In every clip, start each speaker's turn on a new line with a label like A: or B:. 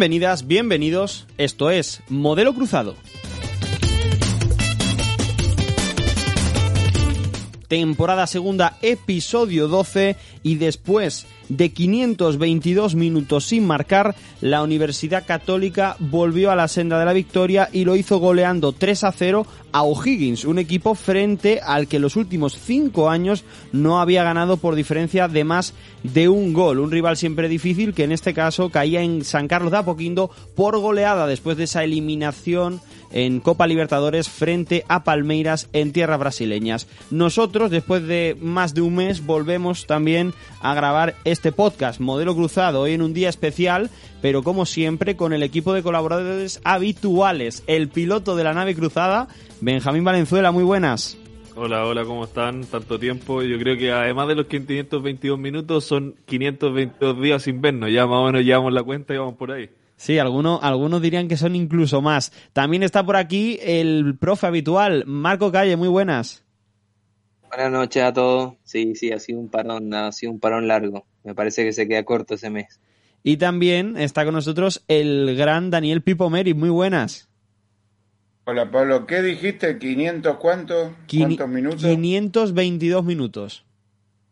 A: Bienvenidas, bienvenidos. Esto es Modelo Cruzado. Temporada segunda, episodio 12 y después de 522 minutos sin marcar, la Universidad Católica volvió a la senda de la victoria y lo hizo goleando 3 a 0 a O'Higgins, un equipo frente al que los últimos 5 años no había ganado por diferencia de más de un gol. Un rival siempre difícil que en este caso caía en San Carlos de Apoquindo por goleada después de esa eliminación en Copa Libertadores frente a Palmeiras en tierras brasileñas. Nosotros, después de más de un mes, volvemos también a grabar este podcast, Modelo Cruzado, hoy en un día especial, pero como siempre con el equipo de colaboradores habituales, el piloto de la nave cruzada, Benjamín Valenzuela, muy buenas.
B: Hola, hola, ¿cómo están? Tanto tiempo. Yo creo que además de los 522 minutos, son 522 días sin vernos. Ya más o menos llevamos la cuenta y vamos por ahí.
A: Sí, algunos, algunos dirían que son incluso más. También está por aquí el profe habitual, Marco Calle, muy buenas.
C: Buenas noches a todos. Sí, sí, ha sido un parón, ha sido un parón largo. Me parece que se queda corto ese mes.
A: Y también está con nosotros el gran Daniel Pipo Meri, muy buenas.
D: Hola Pablo, ¿qué dijiste? ¿500 cuántos? ¿Cuántos minutos?
A: 522 minutos.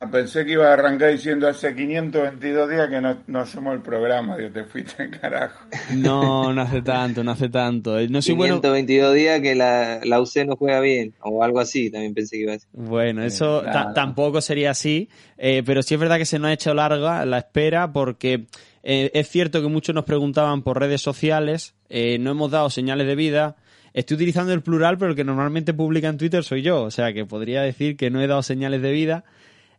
D: Ah, pensé que iba a arrancar diciendo hace 522 días que no, hacemos el programa, Dios, te fuiste en carajo.
A: No, no hace tanto, no hace tanto. No
C: 522 días que la, la UC no juega bien, o algo así, también pensé que iba a decir.
A: Bueno, eso tampoco sería así, eh, pero sí es verdad que se nos ha hecho larga la espera porque eh, es cierto que muchos nos preguntaban por redes sociales, eh, no hemos dado señales de vida, Estoy utilizando el plural, pero el que normalmente publica en Twitter soy yo, o sea que podría decir que no he dado señales de vida.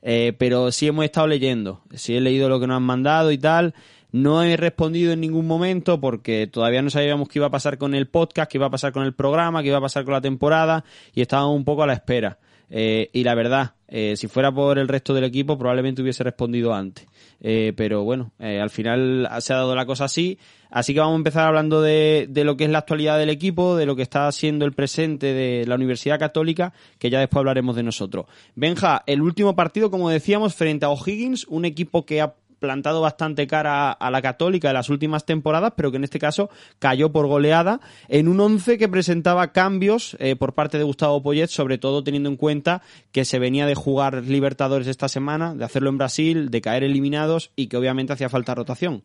A: Eh, pero sí hemos estado leyendo, sí he leído lo que nos han mandado y tal. No he respondido en ningún momento porque todavía no sabíamos qué iba a pasar con el podcast, qué iba a pasar con el programa, qué iba a pasar con la temporada y estábamos un poco a la espera. Eh, y la verdad, eh, si fuera por el resto del equipo, probablemente hubiese respondido antes. Eh, pero bueno, al final se ha dado la cosa así. Así que vamos a empezar hablando de, de, lo que es la actualidad del equipo, de lo que está siendo el presente de la Universidad Católica, que ya después hablaremos de nosotros. Benja, el último partido, como decíamos, frente a O'Higgins, un equipo que ha plantado bastante cara a la Católica en las últimas temporadas, pero que en este caso cayó por goleada en un once que presentaba cambios eh, por parte de Gustavo Poyet, sobre todo teniendo en cuenta que se venía de jugar Libertadores esta semana, de hacerlo en Brasil, de caer eliminados y que obviamente hacía falta rotación.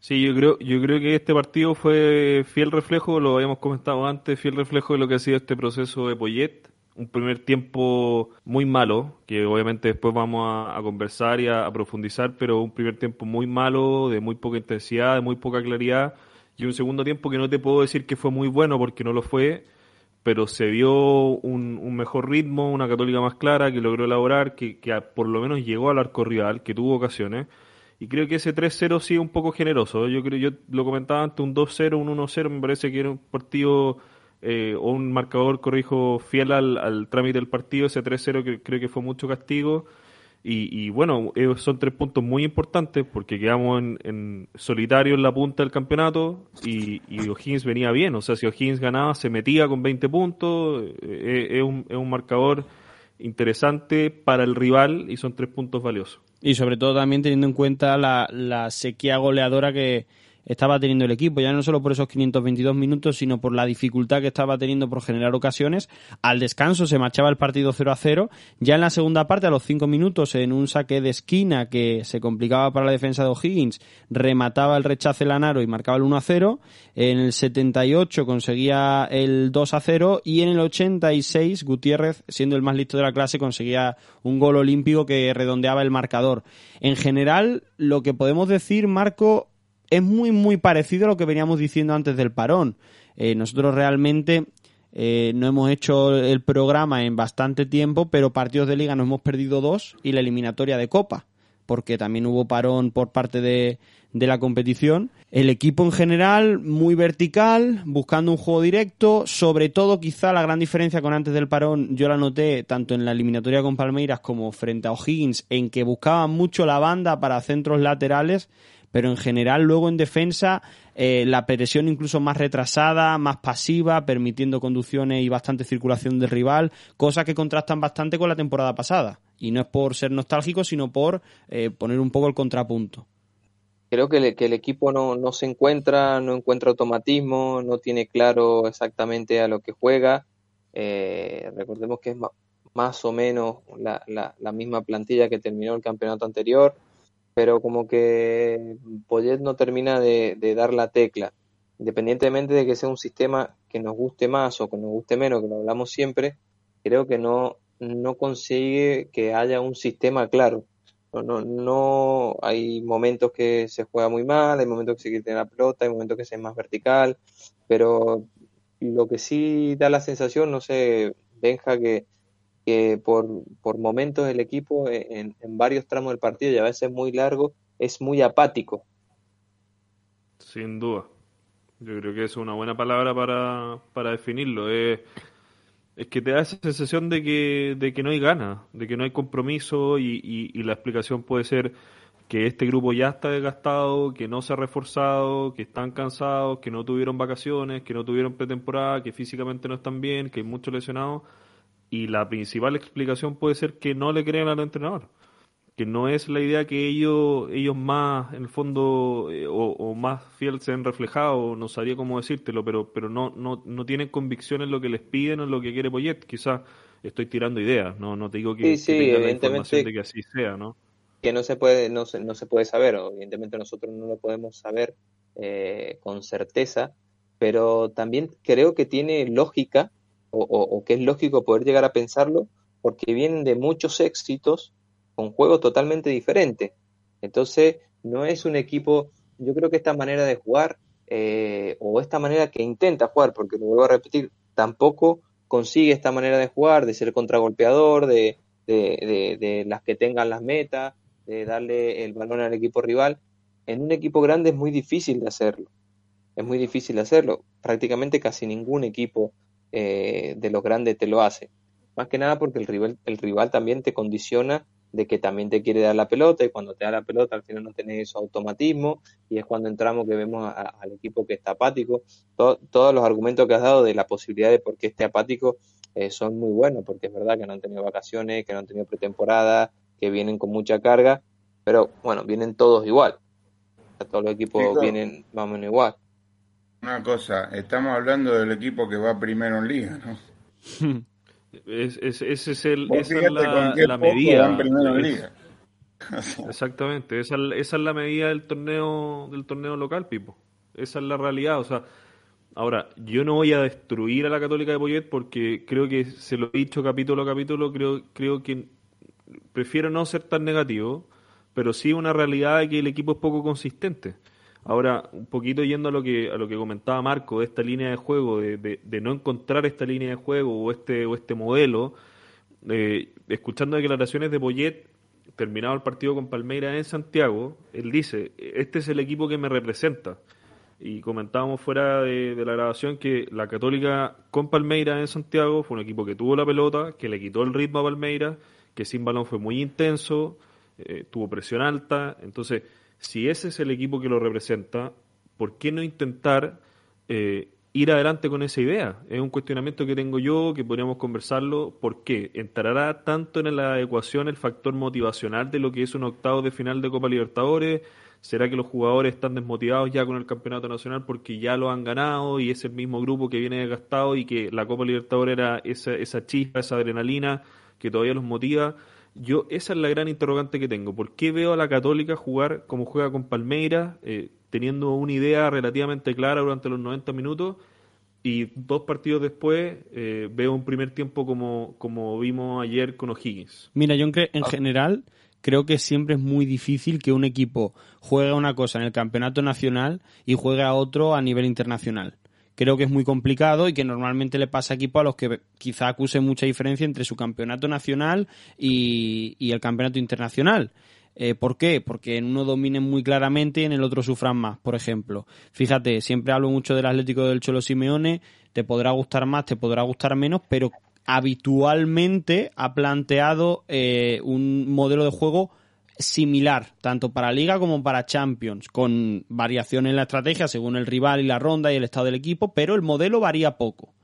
B: Sí, yo creo, yo creo que este partido fue fiel reflejo, lo habíamos comentado antes, fiel reflejo de lo que ha sido este proceso de Poyet un primer tiempo muy malo, que obviamente después vamos a, conversar y a, profundizar, pero un primer tiempo muy malo, de muy poca intensidad, de muy poca claridad, y un segundo tiempo que no te puedo decir que fue muy bueno porque no lo fue, pero se vio un, mejor ritmo, una católica más clara que logró elaborar, que, que por lo menos llegó al arco rival, que tuvo ocasiones. Y creo que ese 3-0 sí es un poco generoso. Yo creo, yo lo comentaba antes, un 2-0, un 1-0, me parece que era un partido eh, o un marcador, corrijo, fiel al, trámite del partido, ese 3-0 que creo que fue mucho castigo. Y, bueno, eh, son tres puntos muy importantes porque quedamos en, solitario en la punta del campeonato y, y, O'Higgins venía bien. O sea, si O'Higgins ganaba, se metía con 20 puntos. Eh, es, un, es un marcador interesante para el rival y son tres puntos valiosos.
A: Y sobre todo también teniendo en cuenta la, la sequía goleadora que, estaba teniendo el equipo, ya no solo por esos 522 minutos, sino por la dificultad que estaba teniendo por generar ocasiones. Al descanso se marchaba el partido 0 a 0. Ya en la segunda parte, a los 5 minutos, en un saque de esquina que se complicaba para la defensa de O'Higgins, remataba el rechace Lanaro y marcaba el 1 a 0. En el 78 conseguía el 2 a 0 y en el 86 Gutiérrez, siendo el más listo de la clase, conseguía un gol olímpico que redondeaba el marcador. En general, lo que podemos decir, Marco, es muy, muy parecido a lo que veníamos diciendo antes del parón. Eh, nosotros realmente eh, no hemos hecho el programa en bastante tiempo, pero partidos de liga nos hemos perdido dos y la eliminatoria de Copa, porque también hubo parón por parte de, de la competición. El equipo en general muy vertical, buscando un juego directo, sobre todo quizá la gran diferencia con antes del parón, yo la noté tanto en la eliminatoria con Palmeiras como frente a O'Higgins, en que buscaban mucho la banda para centros laterales pero en general luego en defensa eh, la presión incluso más retrasada, más pasiva, permitiendo conducciones y bastante circulación del rival, cosas que contrastan bastante con la temporada pasada. Y no es por ser nostálgico, sino por eh, poner un poco el contrapunto.
C: creo que, el equipo no, no se encuentra, no encuentra automatismo, no tiene claro exactamente a lo que juega. Eh, recordemos que es más o menos la, la, misma plantilla que terminó el campeonato anterior, pero como que Poyet no termina de, dar la tecla. Independientemente de que sea un sistema que nos guste más o que nos guste menos, que lo hablamos siempre, creo que no, no consigue que haya un sistema claro. No, no, no, hay momentos que se juega muy mal, hay momentos que se tener la pelota, hay momentos que se es más vertical, pero lo que sí da la sensación, no sé, Benja, que, que por, por momentos el equipo en, en varios tramos del partido y a veces muy largo es muy apático.
B: Sin duda. Yo creo que es una buena palabra para, para definirlo. Es es que te da esa sensación de que, de que no hay ganas, de que no hay compromiso y, y, la explicación puede ser que este grupo ya está desgastado, que no se ha reforzado, que están cansados, que no tuvieron vacaciones, que no tuvieron pretemporada, que físicamente no están bien, que hay muchos lesionados. Y la principal explicación puede ser que no le creen al entrenador que no es la idea que ellos, ellos más, en el fondo, eh, o, más fiel se han reflejado, no sabría cómo decírtelo, pero, pero no, no, no tienen convicción en lo que les piden o en lo que quiere Poyet. Quizás estoy tirando ideas, no, no te digo que,
C: sí, sí,
B: la información de que así sea, ¿no?
C: Que no se puede, no se, no se puede saber, evidentemente nosotros no lo podemos saber eh, con certeza, pero también creo que tiene lógica, o, que es lógico poder llegar a pensarlo, porque vienen de muchos éxitos con juegos totalmente diferentes. Entonces, no es un equipo, yo creo que esta manera de jugar, eh, o esta manera que intenta jugar, porque lo vuelvo a repetir, tampoco consigue esta manera de jugar, de ser contragolpeador, de, de, de, las que tengan las metas, de darle el balón al equipo rival. En un equipo grande es muy difícil de hacerlo. Es muy difícil de hacerlo. Prácticamente casi ningún equipo eh, de los grandes te lo hace. Más que nada porque el rival, el rival también te condiciona de que también te quiere dar la pelota y cuando te da la pelota al final no tenés esos automatismo y es cuando entramos que vemos al equipo que está apático. todos los argumentos que has dado de la posibilidad de por qué esté apático eh, son muy buenos porque es verdad que no han tenido vacaciones, que no han tenido pretemporada, que vienen con mucha carga, pero bueno, vienen todos igual. todos los equipos vienen más o menos igual.
D: Una cosa, estamos hablando del equipo que va primero en liga, ¿no?
B: Es, es, ese es el, esa es la, la medida. Exactamente, esa, esa, es la medida del torneo del torneo local, Pipo. Esa es la realidad. O sea, ahora, yo no voy a destruir a la Católica de Poyet porque creo que se lo he dicho capítulo a capítulo, creo, creo que prefiero no ser tan negativo, pero sí una realidad de que el equipo es poco consistente. Ahora, un poquito yendo a lo que a lo que comentaba Marco de esta línea de juego, de, de, no encontrar esta línea de juego o este o este modelo, eh, escuchando declaraciones de Poyet terminado el partido con Palmeiras en Santiago, él dice, este es el equipo que me representa. Y comentábamos fuera de, la grabación que la Católica con Palmeiras en Santiago fue un equipo que tuvo la pelota, que le quitó el ritmo a Palmeiras, que sin balón fue muy intenso, eh, tuvo presión alta, entonces si ese es el equipo que lo representa, ¿por qué no intentar eh, ir adelante con esa idea? Es un cuestionamiento que tengo yo, que podríamos conversarlo. ¿Por qué? ¿Entrará tanto en la ecuación el factor motivacional de lo que es un octavo de final de Copa Libertadores? ¿Será que los jugadores están desmotivados ya con el campeonato nacional porque ya lo han ganado y es el mismo grupo que viene desgastado y que la Copa Libertadores era esa, esa chispa, esa adrenalina que todavía los motiva? Yo, esa es la gran interrogante que tengo. ¿Por qué veo a la Católica jugar como juega con Palmeiras, eh, teniendo una idea relativamente clara durante los 90 minutos? Y dos partidos después eh, veo un primer tiempo como, como vimos ayer con O'Higgins.
A: Mira, yo en ah. general creo que siempre es muy difícil que un equipo juegue una cosa en el campeonato nacional y juegue a otro a nivel internacional creo que es muy complicado y que normalmente le pasa a equipos a los que quizá acuse mucha diferencia entre su campeonato nacional y, el campeonato internacional. Eh, ¿Por qué? Porque en uno dominen muy claramente y en el otro sufran más, por ejemplo. Fíjate, siempre hablo mucho del Atlético del Cholo Simeone, te podrá gustar más, te podrá gustar menos, pero habitualmente ha planteado eh, un modelo de juego similar, tanto para Liga como para Champions, con variación en la estrategia según el rival y la ronda y el estado del equipo, pero el modelo varía poco.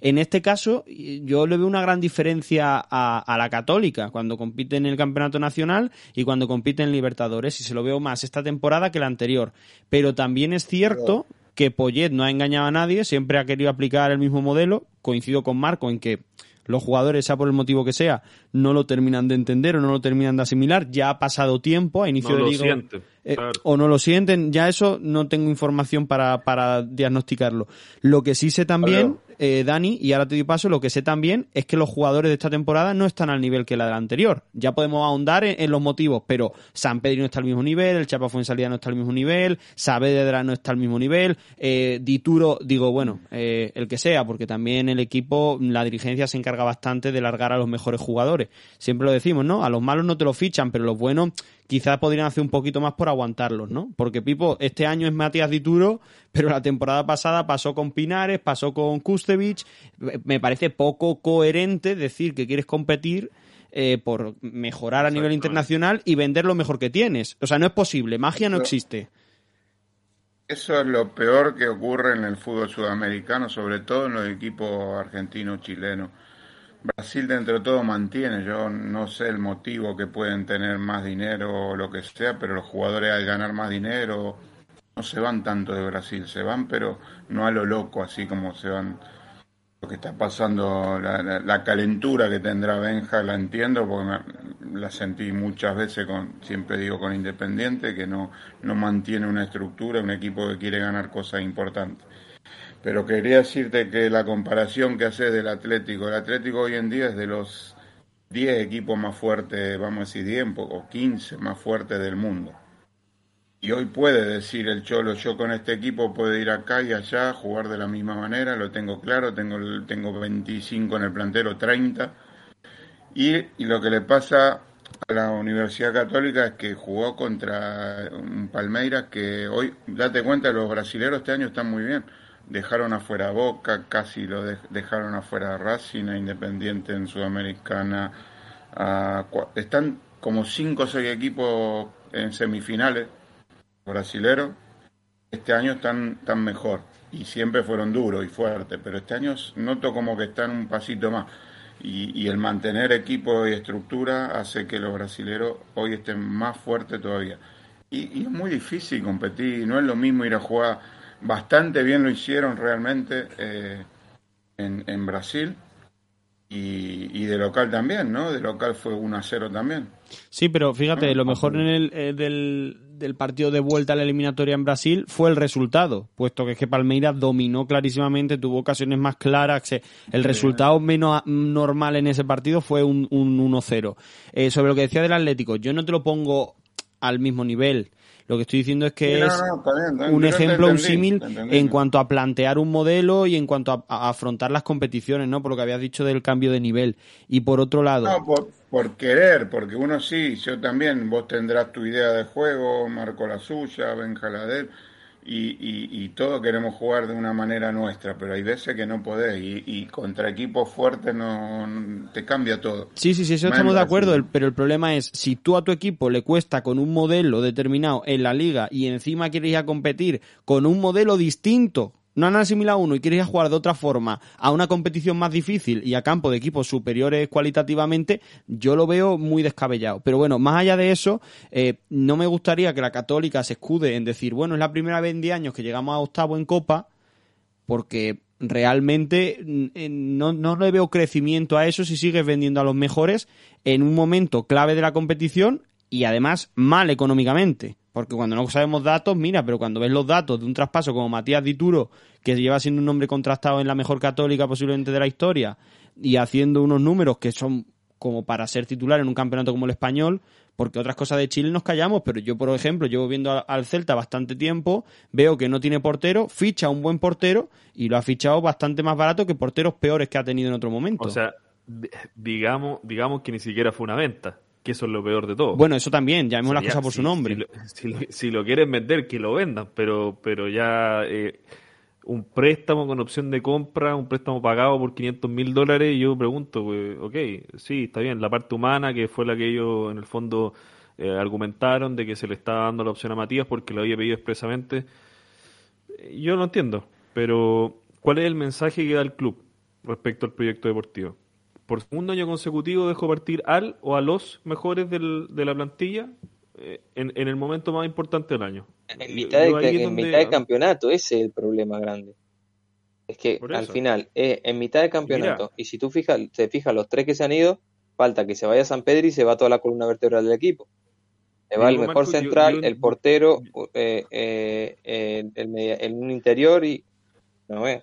A: En este caso, yo le veo una gran diferencia a, a la Católica cuando compite en el Campeonato Nacional y cuando compite en Libertadores, y se lo veo más esta temporada que la anterior. Pero también es cierto que Poyet no ha engañado a nadie, siempre ha querido aplicar el mismo modelo. Coincido con Marco en que los jugadores, sea por el motivo que sea, no lo terminan de entender o no lo terminan de asimilar. Ya ha pasado tiempo a inicio
B: No
A: de
B: lo
A: liga.
B: sienten,
A: eh,
B: claro.
A: O no lo sienten, ya eso no tengo información para, para diagnosticarlo. Lo que sí sé también, eh, Dani, y ahora te doy paso, lo que sé también es que los jugadores de esta temporada no están al nivel que la de la anterior. Ya podemos ahondar en, los motivos, pero San Pedro no está al mismo nivel, el Chapa Fuensalida no está al mismo nivel, Saavedra no está al mismo nivel, eh, Dituro, digo, bueno, eh, el que sea, porque también el equipo, la dirigencia se encarga bastante de largar a los mejores jugadores. Siempre lo decimos, ¿no? A los malos no te los fichan, pero los buenos quizás podrían hacer un poquito más por aguantarlos, ¿no? Porque Pipo, este año es Matías Dituro, pero la temporada pasada pasó con Pinares, pasó con Kustevich. Me parece poco coherente decir que quieres competir eh, por mejorar a nivel internacional y vender lo mejor que tienes. O sea, no es posible, magia no existe.
D: Eso es lo peor que ocurre en el fútbol sudamericano, sobre todo en los equipos argentinos, chilenos. Brasil dentro de todo mantiene, yo no sé el motivo que pueden tener más dinero o lo que sea, pero los jugadores al ganar más dinero se van tanto de Brasil, se van pero no a lo loco, así como se van lo que está pasando, la, la- la calentura que tendrá Benja, la entiendo porque la sentí muchas veces, con, siempre digo con Independiente, que no, no mantiene una estructura, un equipo que quiere ganar cosas importantes. Pero quería decirte que la comparación que haces del Atlético, el Atlético hoy en día es de los 10 equipos más fuertes, vamos a decir 10 o 15 más fuertes del mundo. Y hoy puede decir el Cholo, yo con este equipo puedo ir acá y allá, jugar de la misma manera, lo tengo claro, tengo, tengo 25 en el plantero, 30. Y, y lo que le pasa a la Universidad Católica es que jugó contra un Palmeiras que hoy, date cuenta, los brasileros este año están muy bien. Dejaron afuera a Boca, casi lo de- dejaron afuera a Racing, Independiente en Sudamericana. a están como 5 o 6 equipos en semifinales brasileros. Este año están, están mejor y siempre fueron duros y fuertes, pero este año noto como que están un pasito más. Y, y el mantener equipo y estructura hace que los brasileros hoy estén más fuertes todavía. Y, y es muy difícil competir, no es lo mismo ir a jugar, bastante bien lo hicieron realmente eh, en, en Brasil y, y de local también, ¿no? De local fue 1 a 0 también.
A: Sí, pero fíjate,
D: Ah,
A: lo mejor en el, eh, del, del partido de vuelta a la eliminatoria en Brasil fue el resultado, puesto que es que Palmeiras dominó clarísimamente, tuvo ocasiones más claras. El resultado menos normal en ese partido fue un, un 1-0. Eh, sobre lo que decía del Atlético, yo no te lo pongo al mismo nivel. Lo que estoy diciendo es que
D: no,
A: es
D: no,
A: un ejemplo, un símil en cuanto a plantear un modelo y en cuanto a, a afrontar las competiciones, ¿no? Por lo que habías dicho del cambio de nivel. Y por otro lado,
D: No, por, por querer, porque uno sí, yo también, vos tendrás tu idea de juego, Marco la suya, Benja la de él, y, y, y todos queremos jugar de una manera nuestra, pero hay veces que no podés, y, y contra equipos fuertes no te cambia todo.
A: Sí, sí, sí, eso
D: Más
A: estamos de acuerdo, el- pero el problema es, si tú a tu equipo le cuesta con un modelo determinado en la liga y encima quieres ir a competir con un modelo distinto, no han asimilado uno y quieres jugar de otra forma a una competición más difícil y a campo de equipos superiores cualitativamente, yo lo veo muy descabellado. Pero bueno, más allá de eso, eh, no me gustaría que la Católica se escude en decir, bueno, es la primera vez en 10 años que llegamos a octavo en Copa, porque realmente mm, eh, no, no le veo crecimiento a eso si sigues vendiendo a los mejores en un momento clave de la competición y además mal económicamente. Porque cuando no sabemos datos, mira, pero cuando ves los datos de un traspaso como Matías Dituro, que lleva siendo un nombre contrastado en la mejor católica posiblemente de la historia, y haciendo unos números que son como para ser titular en un campeonato como el español, porque otras cosas de Chile nos callamos, pero yo, por ejemplo, llevo viendo al Celta bastante tiempo, veo que no tiene portero, ficha un buen portero y lo ha fichado bastante más barato que porteros peores que ha tenido en otro momento.
B: O sea, di- digamos, digamos que ni siquiera fue una venta, que eso es lo peor de todo.
A: bueno, eso también, llamemos
B: sea,
A: las cosas por
B: si-
A: su nombre.
B: Si lo, si lo- si lo quieren vender, que lo vendan, pero, pero ya eh, un préstamo con opción de compra, un préstamo pagado por 500 mil dólares, yo pregunto, pues, ok, sí, está bien, la parte humana, que fue la que ellos en el fondo eh, argumentaron de que se le estaba dando la opción a Matías porque lo había pedido expresamente, eh, yo lo entiendo, pero ¿cuál es el mensaje que da el club? respecto al proyecto deportivo. Por segundo año consecutivo dejo partir al o a los mejores del, de la plantilla eh, en, en, el momento más importante del año.
C: En mitad, de, en donde... mitad de campeonato, ese es el problema grande. Es que al final, eh, en mitad de campeonato, Mira, y si tú fijas, te fijas los tres que se han ido, falta que se vaya San Pedro y se va toda la columna vertebral del equipo. Se va el mejor central, yo, yo, el portero, eh, eh, el, el, un interior y no vea.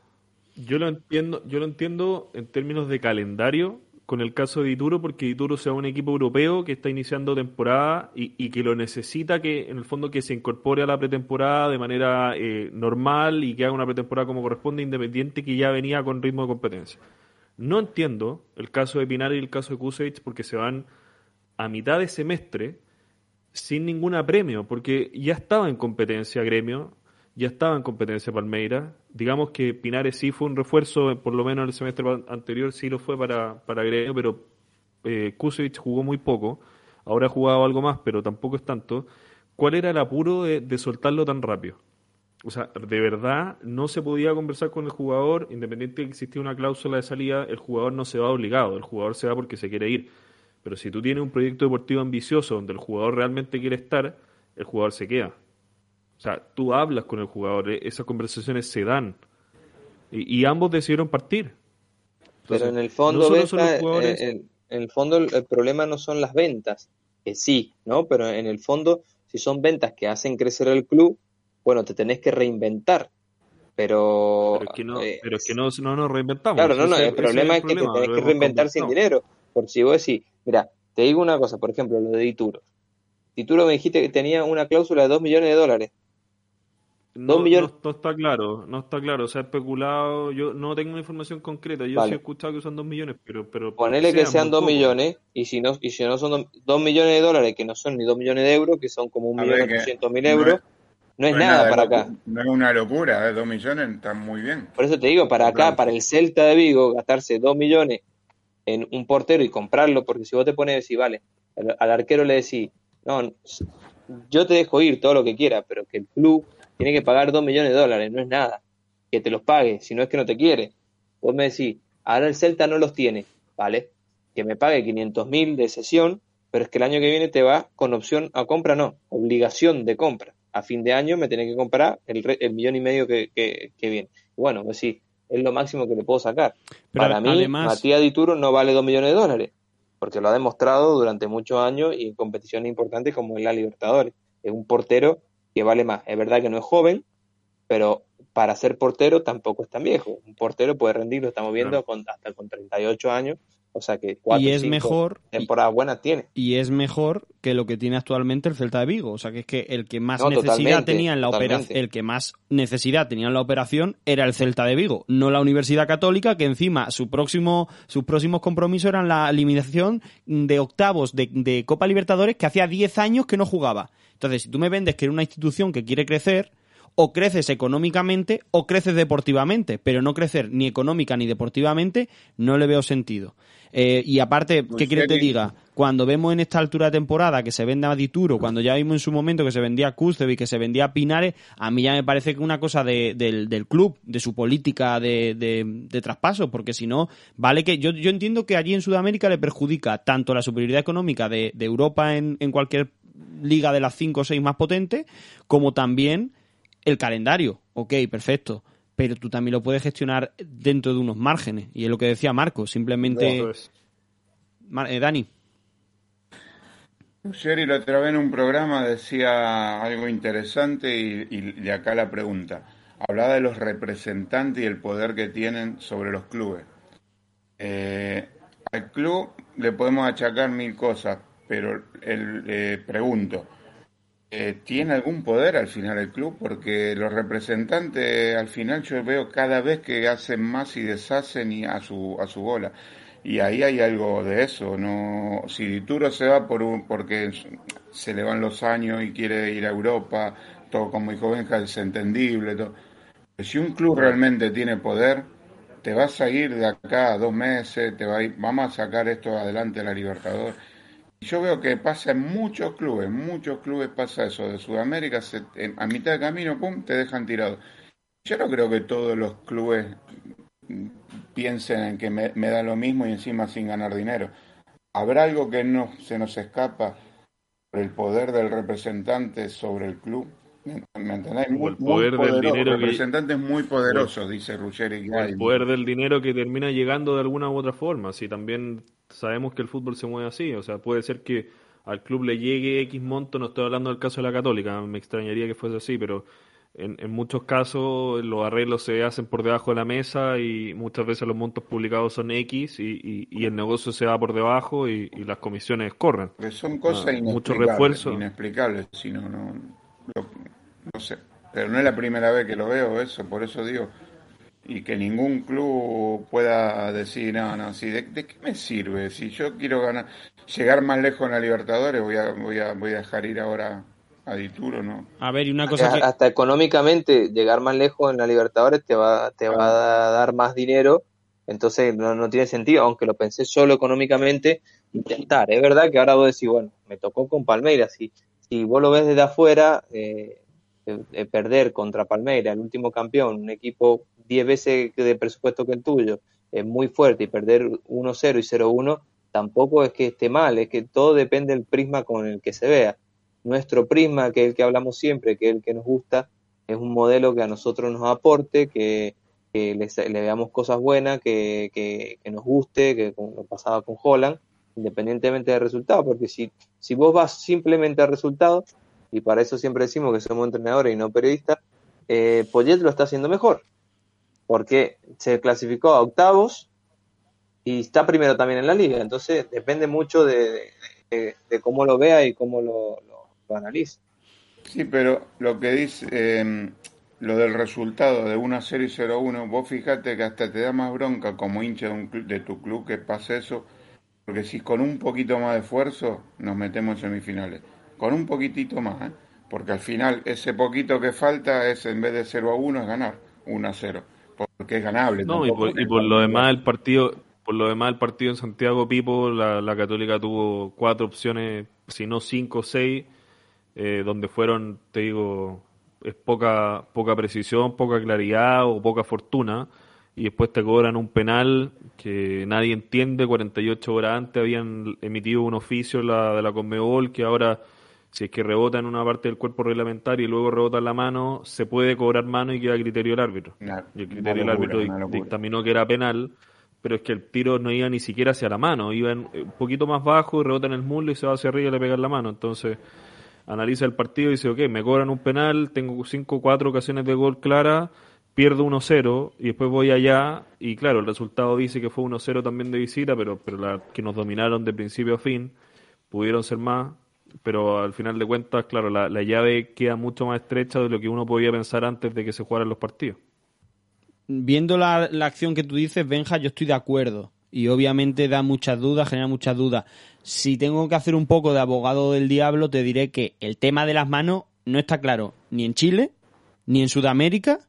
B: Yo lo entiendo, yo lo entiendo en términos de calendario con el caso de Dituro, porque Dituro sea un equipo europeo que está iniciando temporada y, y, que lo necesita que, en el fondo, que se incorpore a la pretemporada de manera eh, normal y que haga una pretemporada como corresponde, independiente, que ya venía con ritmo de competencia. No entiendo el caso de Pinar y el caso de Kusevich porque se van a mitad de semestre sin ningún premio, porque ya estaba en competencia gremio, ya estaba en competencia Palmeira. Digamos que Pinares sí fue un refuerzo, por lo menos el semestre anterior sí lo fue para, para pero eh, Kusevich jugó muy poco. Ahora ha jugado algo más, pero tampoco es tanto. ¿Cuál era el apuro de, de, soltarlo tan rápido? O sea, de verdad no se podía conversar con el jugador, independiente de que existía una cláusula de salida, el jugador no se va obligado, el jugador se va porque se quiere ir. Pero si tú tienes un proyecto deportivo ambicioso donde el jugador realmente quiere estar, el jugador se queda. O sea, tú hablas con el jugador, eh, esas conversaciones se dan. Y, y ambos decidieron partir.
C: Entonces, Pero en el fondo, no Besta, jugadores... en, en, el fondo el, el, problema no son las ventas, que sí, ¿no? Pero en el fondo, si son ventas que hacen crecer el club, bueno, te tenés que reinventar. Pero,
B: pero es que no, eh, pero es que no, no nos reinventamos.
C: Claro, no, no, el problema es, el problema, que te tenés que reinventar sin dinero. Por si vos decís, mira, te digo una cosa, por ejemplo, lo de Dituro. Dituro me dijiste que tenía una cláusula de 2 millones de dólares.
B: No, millones... no, no, está claro, no está claro, se ha especulado, yo no tengo una información concreta, yo vale. sí he escuchado que son 2 millones, pero... pero
C: Ponele que sean 2 millones, y si no y si no son 2 millones de dólares, que no son ni 2 millones de euros, que son como 1.800.000 euros, no es, no es nada, nada para acá.
D: No es una locura, ¿eh? 2 millones está muy bien.
C: Por eso te digo, para acá, claro. para el Celta de Vigo, gastarse 2 millones en un portero y comprarlo, porque si vos te pones a decir, vale, al, al arquero le decís, no, yo te dejo ir todo lo que quiera, pero que el club tiene que pagar 2 millones de dólares, no es nada. Que te los pague, si no es que no te quiere. Vos me decís, ahora el Celta no los tiene, ¿vale? Que me pague 500 mil de sesión, pero es que el año que viene te va con opción a compra, no, obligación de compra. A fin de año me tenés que comprar el, el millón y medio que, que, que viene. Bueno, pues sí, es lo máximo que le puedo sacar. Pero Para mí, además... Matías Dituro no vale 2 millones de dólares, porque lo ha demostrado durante muchos años y en competiciones importantes como en la Libertadores. Es un portero que vale más. Es verdad que no es joven, pero para ser portero tampoco es tan viejo. Un portero puede rendir, lo estamos viendo, con, hasta con 38 años. O sea que cuatro,
A: y es mejor
C: temporadas buenas tiene.
A: Y es mejor que lo que tiene actualmente el Celta de Vigo. O sea que es que el que más no, necesidad tenía en la operación, el que más necesidad tenía en la operación era el Celta de Vigo, no la Universidad Católica, que encima su próximo, sus próximos compromisos eran la eliminación de octavos de, de Copa Libertadores que hacía 10 años que no jugaba. Entonces, si tú me vendes que era una institución que quiere crecer, o creces económicamente o creces deportivamente, pero no crecer ni económica ni deportivamente no le veo sentido. Eh, y aparte, ¿qué quiere que te diga? Cuando vemos en esta altura de temporada que se vende a Dituro, cuando ya vimos en su momento que se vendía a y que se vendía a Pinares, a mí ya me parece que una cosa de, de, del club, de su política de, de traspaso, porque si no, vale que yo, yo entiendo que allí en Sudamérica le perjudica tanto la superioridad económica de, Europa en, en cualquier liga de las 5 o 6 más potentes, como también el calendario. Ok, perfecto pero tú también lo puedes gestionar dentro de unos márgenes. Y es lo que decía Marco, simplemente... Mar eh, Dani.
D: Sherry la otra vez en un programa decía algo interesante y, y, de acá la pregunta. Hablaba de los representantes y el poder que tienen sobre los clubes. Eh, al club le podemos achacar mil cosas, pero el, eh, pregunto, eh, ¿tiene algún poder al final el club? Porque los representantes al final yo veo cada vez que hacen más y deshacen y a su, a su bola. Y ahí hay algo de eso, no si Dituro se va por un, porque se le van los años y quiere ir a Europa, todo como dijo Benja, es entendible. Todo. Si un club realmente tiene poder, te vas a ir de acá dos meses, te va a ir, vamos a sacar esto adelante a la Libertadores yo veo que pasa en muchos clubes, muchos clubes pasa eso, de Sudamérica, se, a mitad de camino, pum, te dejan tirado. Yo no creo que todos los clubes piensen en que me, da lo mismo y encima sin ganar dinero. ¿Habrá algo que no se nos escapa por el poder del representante sobre el club? ¿Me entendés?
B: el poder del dinero
D: representantes muy poderosos, dice Ruggeri.
B: El poder del dinero que termina llegando de alguna u otra forma. Si también sabemos que el fútbol se mueve así, o sea, puede ser que al club le llegue X monto, no estoy hablando del caso de la Católica, me extrañaría que fuese así, pero en, en, muchos casos los arreglos se hacen por debajo de la mesa y muchas veces los montos publicados son X y, y, el negocio se va por debajo y, las comisiones corren.
D: son cosas ah, inexplicables, inexplicables, si no, no, no sé. Pero no es la primera vez que lo veo eso, por eso digo, y que ningún club pueda decir, no, no, sí, ¿de, qué me sirve? Si yo quiero ganar, llegar más lejos en la Libertadores, voy a, voy a, voy a dejar ir ahora a Dituro, ¿no?
A: A ver, y una cosa
C: que... Hasta económicamente, llegar más lejos en la Libertadores te va, te va a dar más dinero, entonces no, no tiene sentido, aunque lo pensé solo económicamente, intentar. Es verdad que ahora vos decís, bueno, me tocó con Palmeiras, si, si vos lo ves desde afuera, eh, perder contra Palmeiras, el último campeón, un equipo 10 veces de presupuesto que el tuyo, es muy fuerte y perder 1-0 y 0-1 tampoco es que esté mal, es que todo depende del prisma con el que se vea. Nuestro prisma, que es el que hablamos siempre, que es el que nos gusta, es un modelo que a nosotros nos aporte, que, le, veamos cosas buenas, que, que, nos guste, que como pasaba con Holland, independientemente del resultado, porque si, si vos vas simplemente al resultado, y para eso siempre decimos que somos entrenadores y no periodistas, eh, Poyet lo está haciendo mejor, porque se clasificó a octavos y está primero también en la liga, entonces depende mucho de, cómo lo vea y cómo lo, lo, analice.
D: Sí, pero lo que dice, eh, lo del resultado de 1 0 y 0-1, vos fíjate que hasta te da más bronca como hincha de, un, de tu club que pase eso, porque si con un poquito más de esfuerzo nos metemos en semifinales con un poquitito más, ¿eh? porque al final ese poquito que falta es en vez de 0 a 1 es ganar 1 a 0, porque es ganable.
B: No, y por, lo demás el partido, por lo demás el partido en Santiago Pipo, la, Católica tuvo cuatro opciones, si no cinco o seis, eh, donde fueron, te digo, es poca, poca precisión, poca claridad o poca fortuna y después te cobran un penal que nadie entiende. 48 horas antes habían emitido un oficio la, de la Conmebol que ahora si es que rebota en una parte del cuerpo reglamentario y luego rebota en la mano, se puede cobrar mano y queda a criterio del árbitro. y el criterio del árbitro dictaminó que era penal, pero es que el tiro no iba ni siquiera hacia la mano, iba un poquito más bajo, y rebota en el muslo y se va hacia arriba y le pega en la mano. Entonces, analiza el partido y dice, ok, me cobran un penal, tengo cinco o cuatro ocasiones de gol clara, pierdo 1-0 y después voy allá y claro, el resultado dice que fue 1-0 también de visita, pero, pero la, que nos dominaron de principio a fin, pudieron ser más, pero al final de cuentas, claro, la, llave queda mucho más estrecha de lo que uno podía pensar antes de que se jugaran los partidos.
A: Viendo la, la acción que tú dices, Benja, yo estoy de acuerdo. Y obviamente da muchas dudas, genera muchas dudas. Si tengo que hacer un poco de abogado del diablo, te diré que el tema de las manos no está claro ni en Chile, ni en Sudamérica,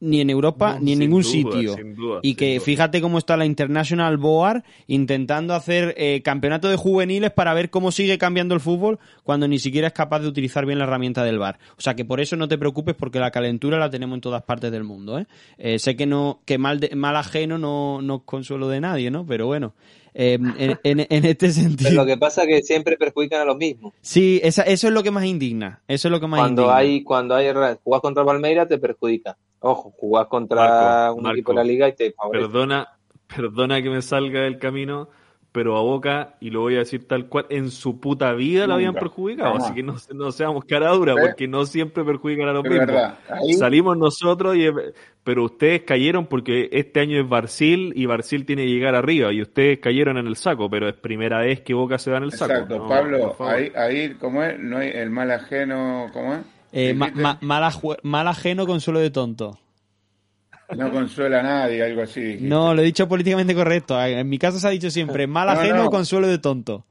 A: ni en Europa ni en ningún sitio. y que fíjate cómo está la International Board intentando hacer eh, campeonato de juveniles para ver cómo sigue cambiando el fútbol cuando ni siquiera es capaz de utilizar bien la herramienta del bar. O sea que por eso no te preocupes porque la calentura la tenemos en todas partes del mundo. ¿eh? eh sé que no que mal, mal ajeno no, no es consuelo de nadie, ¿no? Pero bueno. Em, en, en, este sentido.
C: lo que pasa es que siempre perjudican a los mismos.
A: Sí, eso es lo que más indigna. Eso es lo que más
C: cuando Hay, cuando hay jugás contra Palmeiras te perjudica. Ojo, jugás contra un equipo de la liga y te
B: favorece. Perdona, perdona que me salga del camino, pero a Boca, y lo voy a decir tal cual, en su puta vida lo habían perjudicado. Así que no, no seamos cara dura, porque no siempre perjudican a los mismos. Salimos nosotros, y, pero ustedes cayeron porque este año es Barcil y Barcil tiene que llegar arriba, y ustedes cayeron en el saco, pero es primera vez que Boca se da en el saco.
D: Exacto, Pablo, ahí, ahí, ¿cómo es? No hay el mal ajeno, ¿cómo es?
A: Eh, mal, ajeno, consuelo de tonto.
D: No consuela a nadie, algo así.
A: No, lo he dicho políticamente correcto. En mi caso se ha dicho siempre mal ajeno, consuelo de tonto.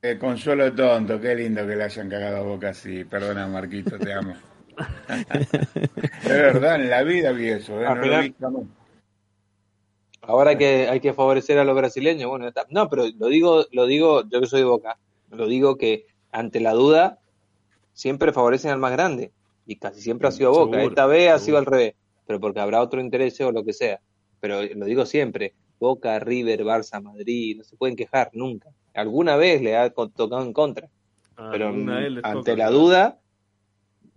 D: Eh, consuelo de tonto, qué lindo que le hayan cagado a boca así. Perdona, Marquito, te amo. es verdad, en la vida vi eso. ¿eh?
C: Ahora que hay que favorecer a los brasileños, bueno, no, pero lo digo, lo digo, yo que soy de Boca, lo digo que ante la duda siempre favorecen al más grande y casi siempre ha sido Boca. Esta vez ha sido al revés, pero porque habrá otro interés o lo que sea. pero lo digo siempre, Boca, River, Barça, Madrid, no se pueden quejar nunca. Alguna vez le ha tocado en contra,
B: Ah,
C: pero ante
B: toca,
C: la duda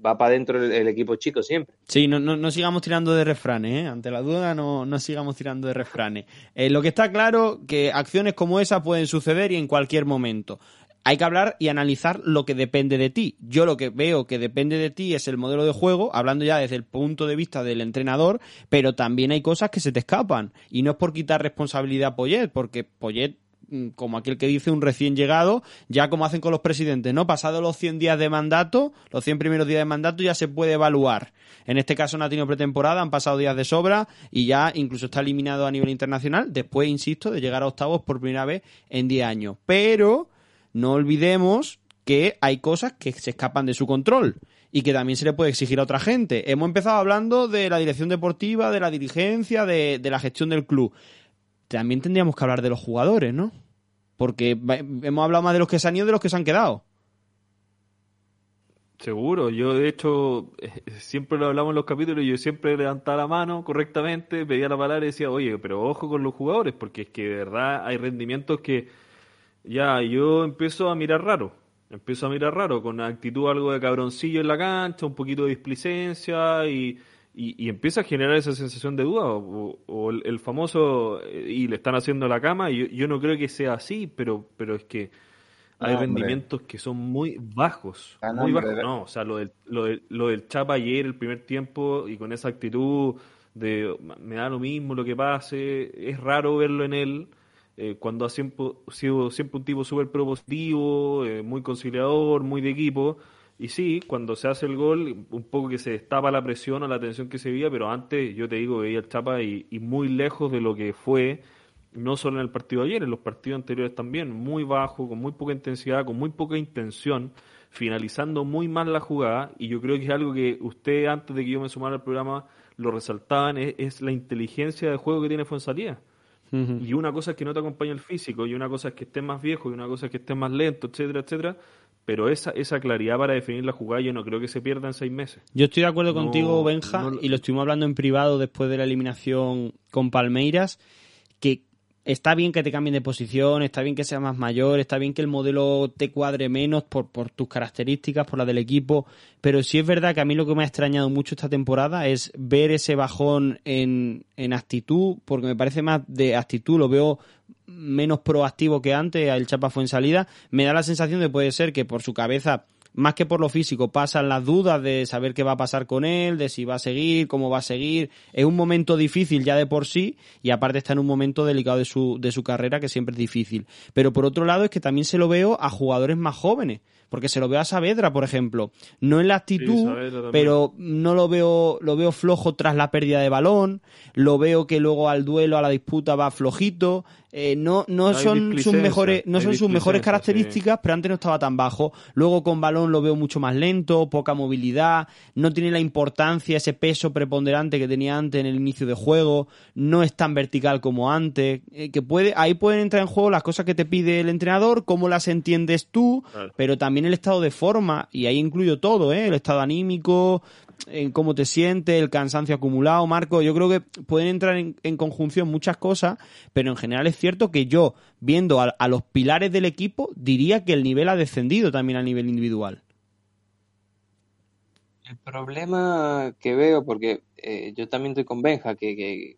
C: va para adentro el, el equipo chico siempre.
A: Sí, no, no, no sigamos tirando de refranes, ¿eh? Ante la duda no, no sigamos tirando de refranes. Eh, lo que está claro que acciones como esa pueden suceder y en cualquier momento. Hay que hablar y analizar lo que depende de ti. Yo lo que veo que depende de ti es el modelo de juego, hablando ya desde el punto de vista del entrenador, pero también hay cosas que se te escapan. Y no es por quitar responsabilidad a Poyet, porque Poyet mm, como aquel que dice un recién llegado, ya como hacen con los presidentes, ¿no? Pasados los 100 días de mandato, los 100 primeros días de mandato ya se puede evaluar. En este caso no ha tenido pretemporada, han pasado días de sobra y ya incluso está eliminado a nivel internacional, después, insisto, de llegar a octavos por primera vez en 10 años. Pero no olvidemos que hay cosas que se escapan de su control y que también se le puede exigir a otra gente. Hemos empezado hablando de la dirección deportiva, de la dirigencia, de, de la gestión del club también tendríamos que hablar de los jugadores, ¿no? Porque hemos hablado más de los que se han ido de los que se han quedado.
B: Seguro, yo de hecho eh, siempre lo hablamos en los capítulos, yo siempre levantaba la mano correctamente, pedía la palabra y decía, oye, pero ojo con los jugadores, porque es que de verdad hay rendimientos que ya yo empiezo a mirar raro, empiezo a mirar raro, con actitud algo de cabroncillo en la cancha, un poquito de displicencia y, y, y empieza a generar esa sensación de duda, o, o el, el famoso, eh, y le están haciendo la cama, y yo, yo no creo que sea así, pero, pero es que hay
D: No,
B: rendimientos que son muy bajos,
D: Ah, no,
B: muy bajos. No, o sea, lo del, lo, del, lo del Chapa ayer, el primer tiempo, y con esa actitud de me da lo mismo lo que pase, es raro verlo en él, eh, cuando ha sido siempre un tipo súper propositivo, eh, muy conciliador, muy de equipo. Y sí, cuando se hace el gol, un poco que se destapa la presión o la tensión que se veía, pero antes, yo te digo, veía el Chapa y, y muy lejos de lo que fue no solo en el partido de ayer, en los partidos anteriores también, muy bajo, con muy poca intensidad, con muy poca intención, finalizando muy mal la jugada, y yo creo que es algo que usted, antes de que yo me sumara al programa, lo resaltaban, es, es la inteligencia de juego que tiene Fuensalía. Y una cosa es que no te acompaña el físico, y una cosa es que estés más viejo, y una cosa es que estés más lento, etcétera, etcétera, pero esa, esa claridad para definir la jugada yo no creo que se pierda en seis meses.
A: Yo estoy de acuerdo
B: No,
A: contigo, Benja,
B: no-
A: y lo estuvimos hablando en privado después de la eliminación con Palmeiras, que está bien que te cambien de posición, está bien que seas más mayor, está bien que el modelo te cuadre menos por, tus características, por la del equipo, pero sí es verdad que a mí lo que me ha extrañado mucho esta temporada es ver ese bajón en, en actitud, porque me parece más de actitud, lo veo menos proactivo que antes, el Chapa fue en salida, me da la sensación de puede ser que por su cabeza más que por lo físico, pasan las dudas de saber qué va a pasar con él, de si va a seguir, cómo va a seguir. Es un momento difícil ya de por sí y aparte está en un momento delicado de su, de su carrera que siempre es difícil. Pero por otro lado es que también se lo veo a jugadores más jóvenes, porque se lo veo a Saavedra, por ejemplo. No en la actitud, pero no lo veo, lo veo flojo tras la pérdida de balón, lo veo que luego al duelo, a la disputa va flojito. Eh, no no son sus mejores no son sus mejores características pero antes no estaba tan bajo. Luego con balón lo veo mucho más lento, poca movilidad, no tiene la importancia, ese peso preponderante que tenía antes en el inicio de juego, no es tan vertical como antes, eh, que puede, ahí pueden entrar en juego las cosas que te pide el entrenador, cómo las entiendes tú,
B: Claro.
A: pero también el estado de forma, y ahí incluyo todo, ¿eh? el estado anímico, en cómo te sientes, el cansancio acumulado, Marco. Yo creo que pueden entrar en, conjunción muchas cosas, pero en general es cierto que yo, viendo a, los pilares del equipo, diría que el nivel ha descendido también a nivel individual.
C: El problema que veo, porque eh, yo también estoy con Benja, que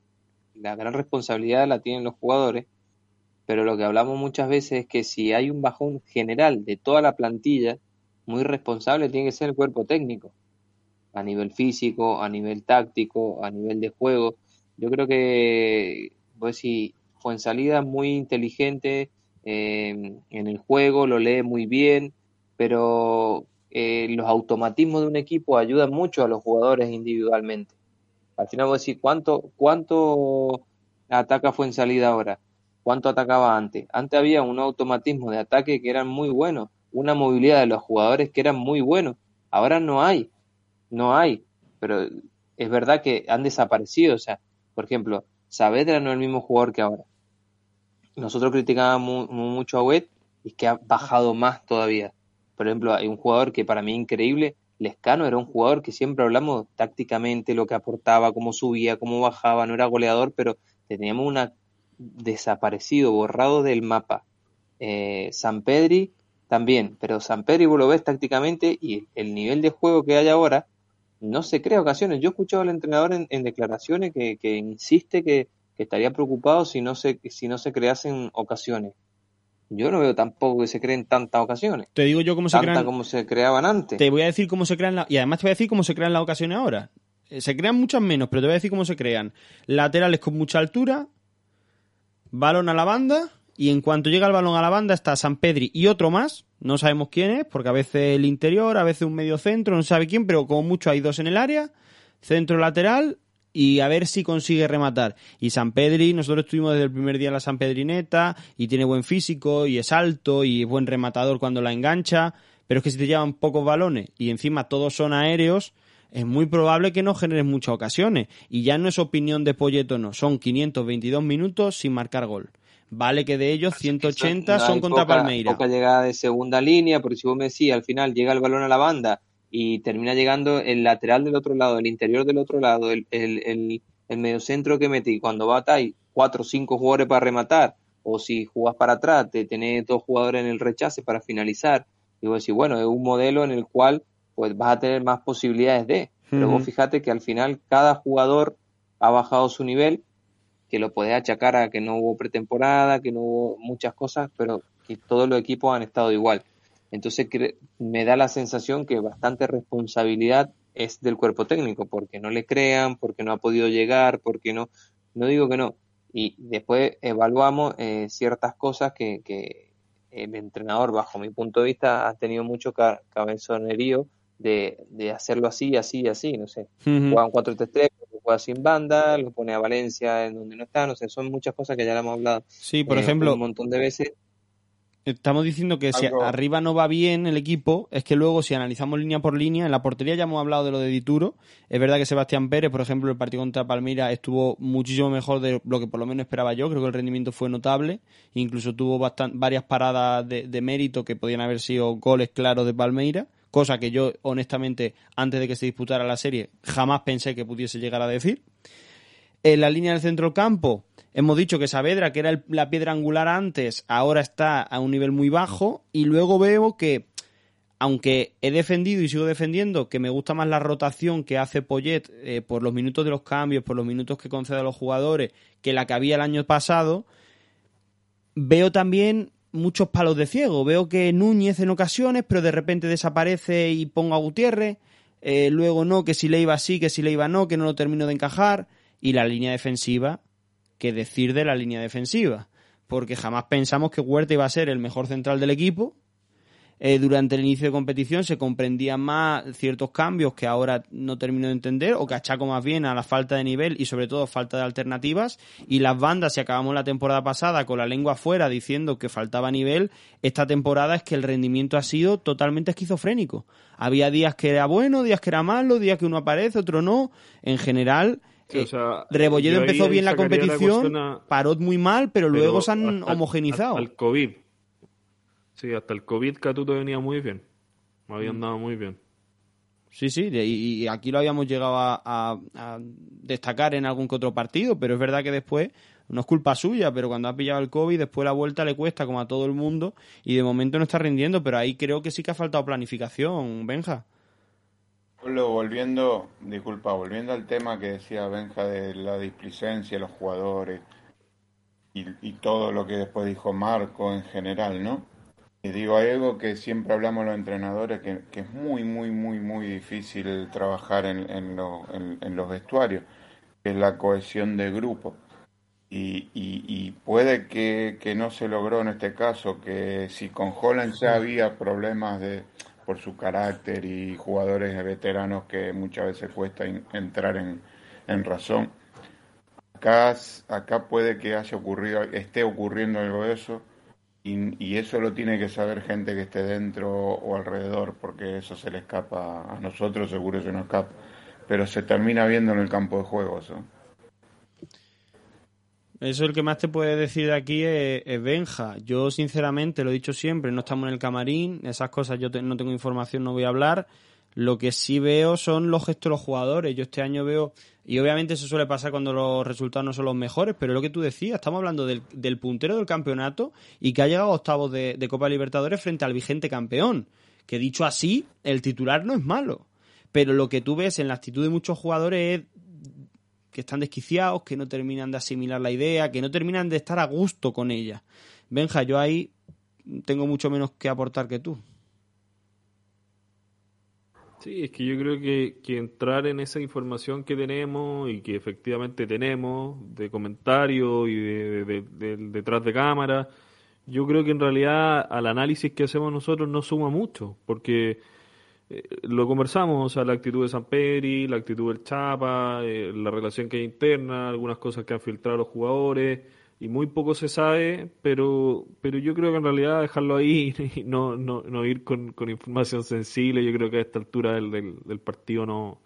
C: la gran responsabilidad la tienen los jugadores, pero lo que hablamos muchas veces es que si hay un bajón general de toda la plantilla, muy responsable tiene que ser el cuerpo técnico, a nivel físico, a nivel táctico, a nivel de juego. Yo creo que, pues si fue en salida muy inteligente eh, en el juego, lo lee muy bien, pero eh, los automatismos de un equipo ayudan mucho a los jugadores individualmente. Al final vos decís, ¿cuánto, cuánto ataca fue en salida ahora? ¿Cuánto atacaba antes? Antes había un automatismo de ataque que eran muy buenos, una movilidad de los jugadores que eran muy buenos. Ahora no hay, no hay, pero es verdad que han desaparecido. O sea, por ejemplo, Saavedra no es el mismo jugador que ahora. Nosotros criticábamos mu- mucho a Wet y es que ha bajado más todavía. Por ejemplo, hay un jugador que para mí increíble, Lescano era un jugador que siempre hablamos tácticamente, lo que aportaba, cómo subía, cómo bajaba, no era goleador, pero teníamos una desaparecido, borrado del mapa. Eh, San Pedri también, pero San Pedri vos lo ves tácticamente y el nivel de juego que hay ahora no se crea ocasiones. Yo he escuchado al entrenador en, declaraciones que, insiste que, estaría preocupado si no se, si no se creasen ocasiones. Yo no veo tampoco que se creen tantas ocasiones.
A: Te digo yo cómo se crean.
C: como se creaban antes.
A: Te voy a decir cómo se crean. y además te voy a decir cómo se crean las ocasiones ahora. Eh, se crean muchas menos, pero te voy a decir cómo se crean. Laterales con mucha altura, balón a la banda, y en cuanto llega el balón a la banda está San Pedri y otro más, no sabemos quién es, porque a veces el interior, a veces un medio centro, no sabe quién, pero como mucho hay dos en el área, centro lateral y a ver si consigue rematar. Y San Pedri, nosotros estuvimos desde el primer día en la San Pedrineta y tiene buen físico y es alto y es buen rematador cuando la engancha, pero es que si te llevan pocos balones y encima todos son aéreos, es muy probable que no generes muchas ocasiones. Y ya no es opinión de Polleto, no, son 522 minutos sin marcar gol. Vale que de ellos 180 son contra Palmeira.
C: Poca llegada de segunda línea, porque si vos me decís, al final llega el balón a la banda y termina llegando el lateral del otro lado, el interior del otro lado, el, el, el, mediocentro que mete y cuando va hay cuatro o cinco jugadores para rematar, o si jugás para atrás, te tenés dos jugadores en el rechace para finalizar, y vos decís, bueno, es un modelo en el cual pues vas a tener más posibilidades de, pero vos fíjate que al final cada jugador ha bajado su nivel que lo podés achacar a que no hubo pretemporada, que no hubo muchas cosas, pero que todos los equipos han estado igual. Entonces me da la sensación que bastante responsabilidad es del cuerpo técnico, porque no le crean, porque no ha podido llegar, porque no, no digo que no. Y después evaluamos eh, ciertas cosas que, que, el entrenador, bajo mi punto de vista, ha tenido mucho cabezonerío de, de hacerlo así, así, así, no sé. Juegan 4-3-3, juega sin banda, lo pone a Valencia en donde no está, no sé, son muchas cosas que ya le hemos hablado.
A: Sí, por eh, ejemplo,
C: un montón de veces.
A: Estamos diciendo que si arriba no va bien el equipo, es que luego si analizamos línea por línea, en la portería ya hemos hablado de lo de Dituro. Es verdad que Sebastián Pérez, por ejemplo, el partido contra Palmira estuvo muchísimo mejor de lo que por lo menos esperaba yo. Creo que el rendimiento fue notable. Incluso tuvo varias paradas de, de mérito que podían haber sido goles claros de Palmeira cosa que yo honestamente antes de que se disputara la serie jamás pensé que pudiese llegar a decir. En la línea del centro del campo hemos dicho que Saavedra, que era la piedra angular antes, ahora está a un nivel muy bajo y luego veo que aunque he defendido y sigo defendiendo que me gusta más la rotación que hace Poyet eh, por los minutos de los cambios, por los minutos que concede a los jugadores, que la que había el año pasado, veo también muchos palos de ciego. Veo que Núñez en ocasiones, pero de repente desaparece y pongo a Gutiérrez. Eh, luego no, que si le iba sí, que si le iba no, que no lo termino de encajar. Y la línea defensiva, que decir de la línea defensiva. Porque jamás pensamos que Huerta iba a ser el mejor central del equipo eh, durante el inicio de competición se comprendían más ciertos cambios que ahora no termino de entender o que achaco más bien a la falta de nivel y sobre todo falta de alternativas. Y las bandas si acabamos la temporada pasada con la lengua afuera diciendo que faltaba nivel esta temporada es que el rendimiento ha sido totalmente esquizofrénico. Había días que era bueno días que era malo días que uno aparece otro no. En general eh, Rebolledo empezó bien la competición, paró muy mal, pero, luego se han homogenizado.
B: Al COVID, Sí, hasta el COVID Catuto venía muy bien. Me había mm. andado muy bien.
A: Sí, sí, y, aquí lo habíamos llegado a, destacar en algún que otro partido, pero es verdad que después no es culpa suya, pero cuando ha pillado el COVID, después la vuelta le cuesta como a todo el mundo y de momento no está rindiendo, pero ahí creo que sí que ha faltado planificación, Benja.
D: Volviendo, disculpa, volviendo al tema que decía Benja de la displicencia, los jugadores y, y todo lo que después dijo Marco en general, ¿no? Y digo, hay algo que siempre hablamos los entrenadores, que, es muy, muy, muy, muy difícil trabajar en, en, los vestuarios, que es la cohesión de grupo. Y, y, puede que, no se logró en este caso, que si con Holland ya había problemas de por su carácter y jugadores veteranos que muchas veces cuesta entrar en, en razón, acá, acá puede que haya ocurrido, esté ocurriendo algo de eso y, eso lo tiene que saber gente que esté dentro o alrededor, porque eso se le escapa a nosotros, seguro se nos escapa, pero se termina viendo en el campo de juego eso.
A: Eso el que más te puede decir de aquí es, Benja. Yo, sinceramente, lo he dicho siempre, no estamos en el camarín, esas cosas yo no tengo información, no voy a hablar. Lo que sí veo son los gestos de los jugadores. Yo este año veo, y obviamente eso suele pasar cuando los resultados no son los mejores, pero lo que tú decías, estamos hablando del, puntero del campeonato y que ha llegado a octavos de, de Copa Libertadores frente al vigente campeón. Que dicho así, el titular no es malo. Pero lo que tú ves en la actitud de muchos jugadores es que están desquiciados, que no terminan de asimilar la idea, que no terminan de estar a gusto con ella. Benja, yo ahí tengo mucho menos que aportar que tú.
B: Sí, es que yo creo que, que, entrar en esa información que tenemos y que efectivamente tenemos de comentarios y de, de, de, detrás de cámara, yo creo que en realidad al análisis que hacemos nosotros no suma mucho, porque eh, lo conversamos, o sea, la actitud de San Peri, la actitud del Chapa, eh, la relación que hay interna, algunas cosas que han filtrado los jugadores y muy poco se sabe, pero, pero yo creo que en realidad dejarlo ahí y no, no, no ir con, con información sensible, yo creo que a esta altura del, del, del, partido no,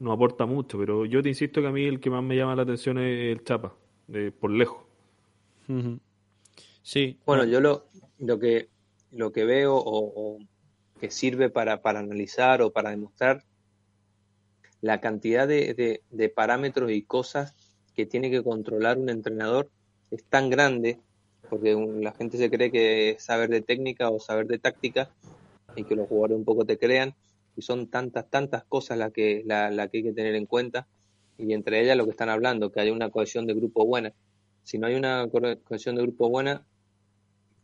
B: no aporta mucho, pero yo te insisto que a mí el que más me llama la atención es el Chapa, de, por lejos.
A: Uh -huh. Sí.
C: Bueno, yo lo, lo, que, lo que veo o, o que sirve para, para, analizar o para demostrar la cantidad de, de, de parámetros y cosas que tiene que controlar un entrenador es tan grande, porque la gente se cree que saber de técnica o saber de táctica, y que los jugadores un poco te crean, y son tantas, tantas cosas las que, la, que hay que tener en cuenta, y entre ellas lo que están hablando, que haya una cohesión de grupo buena. Si no hay una cohesión de grupo buena,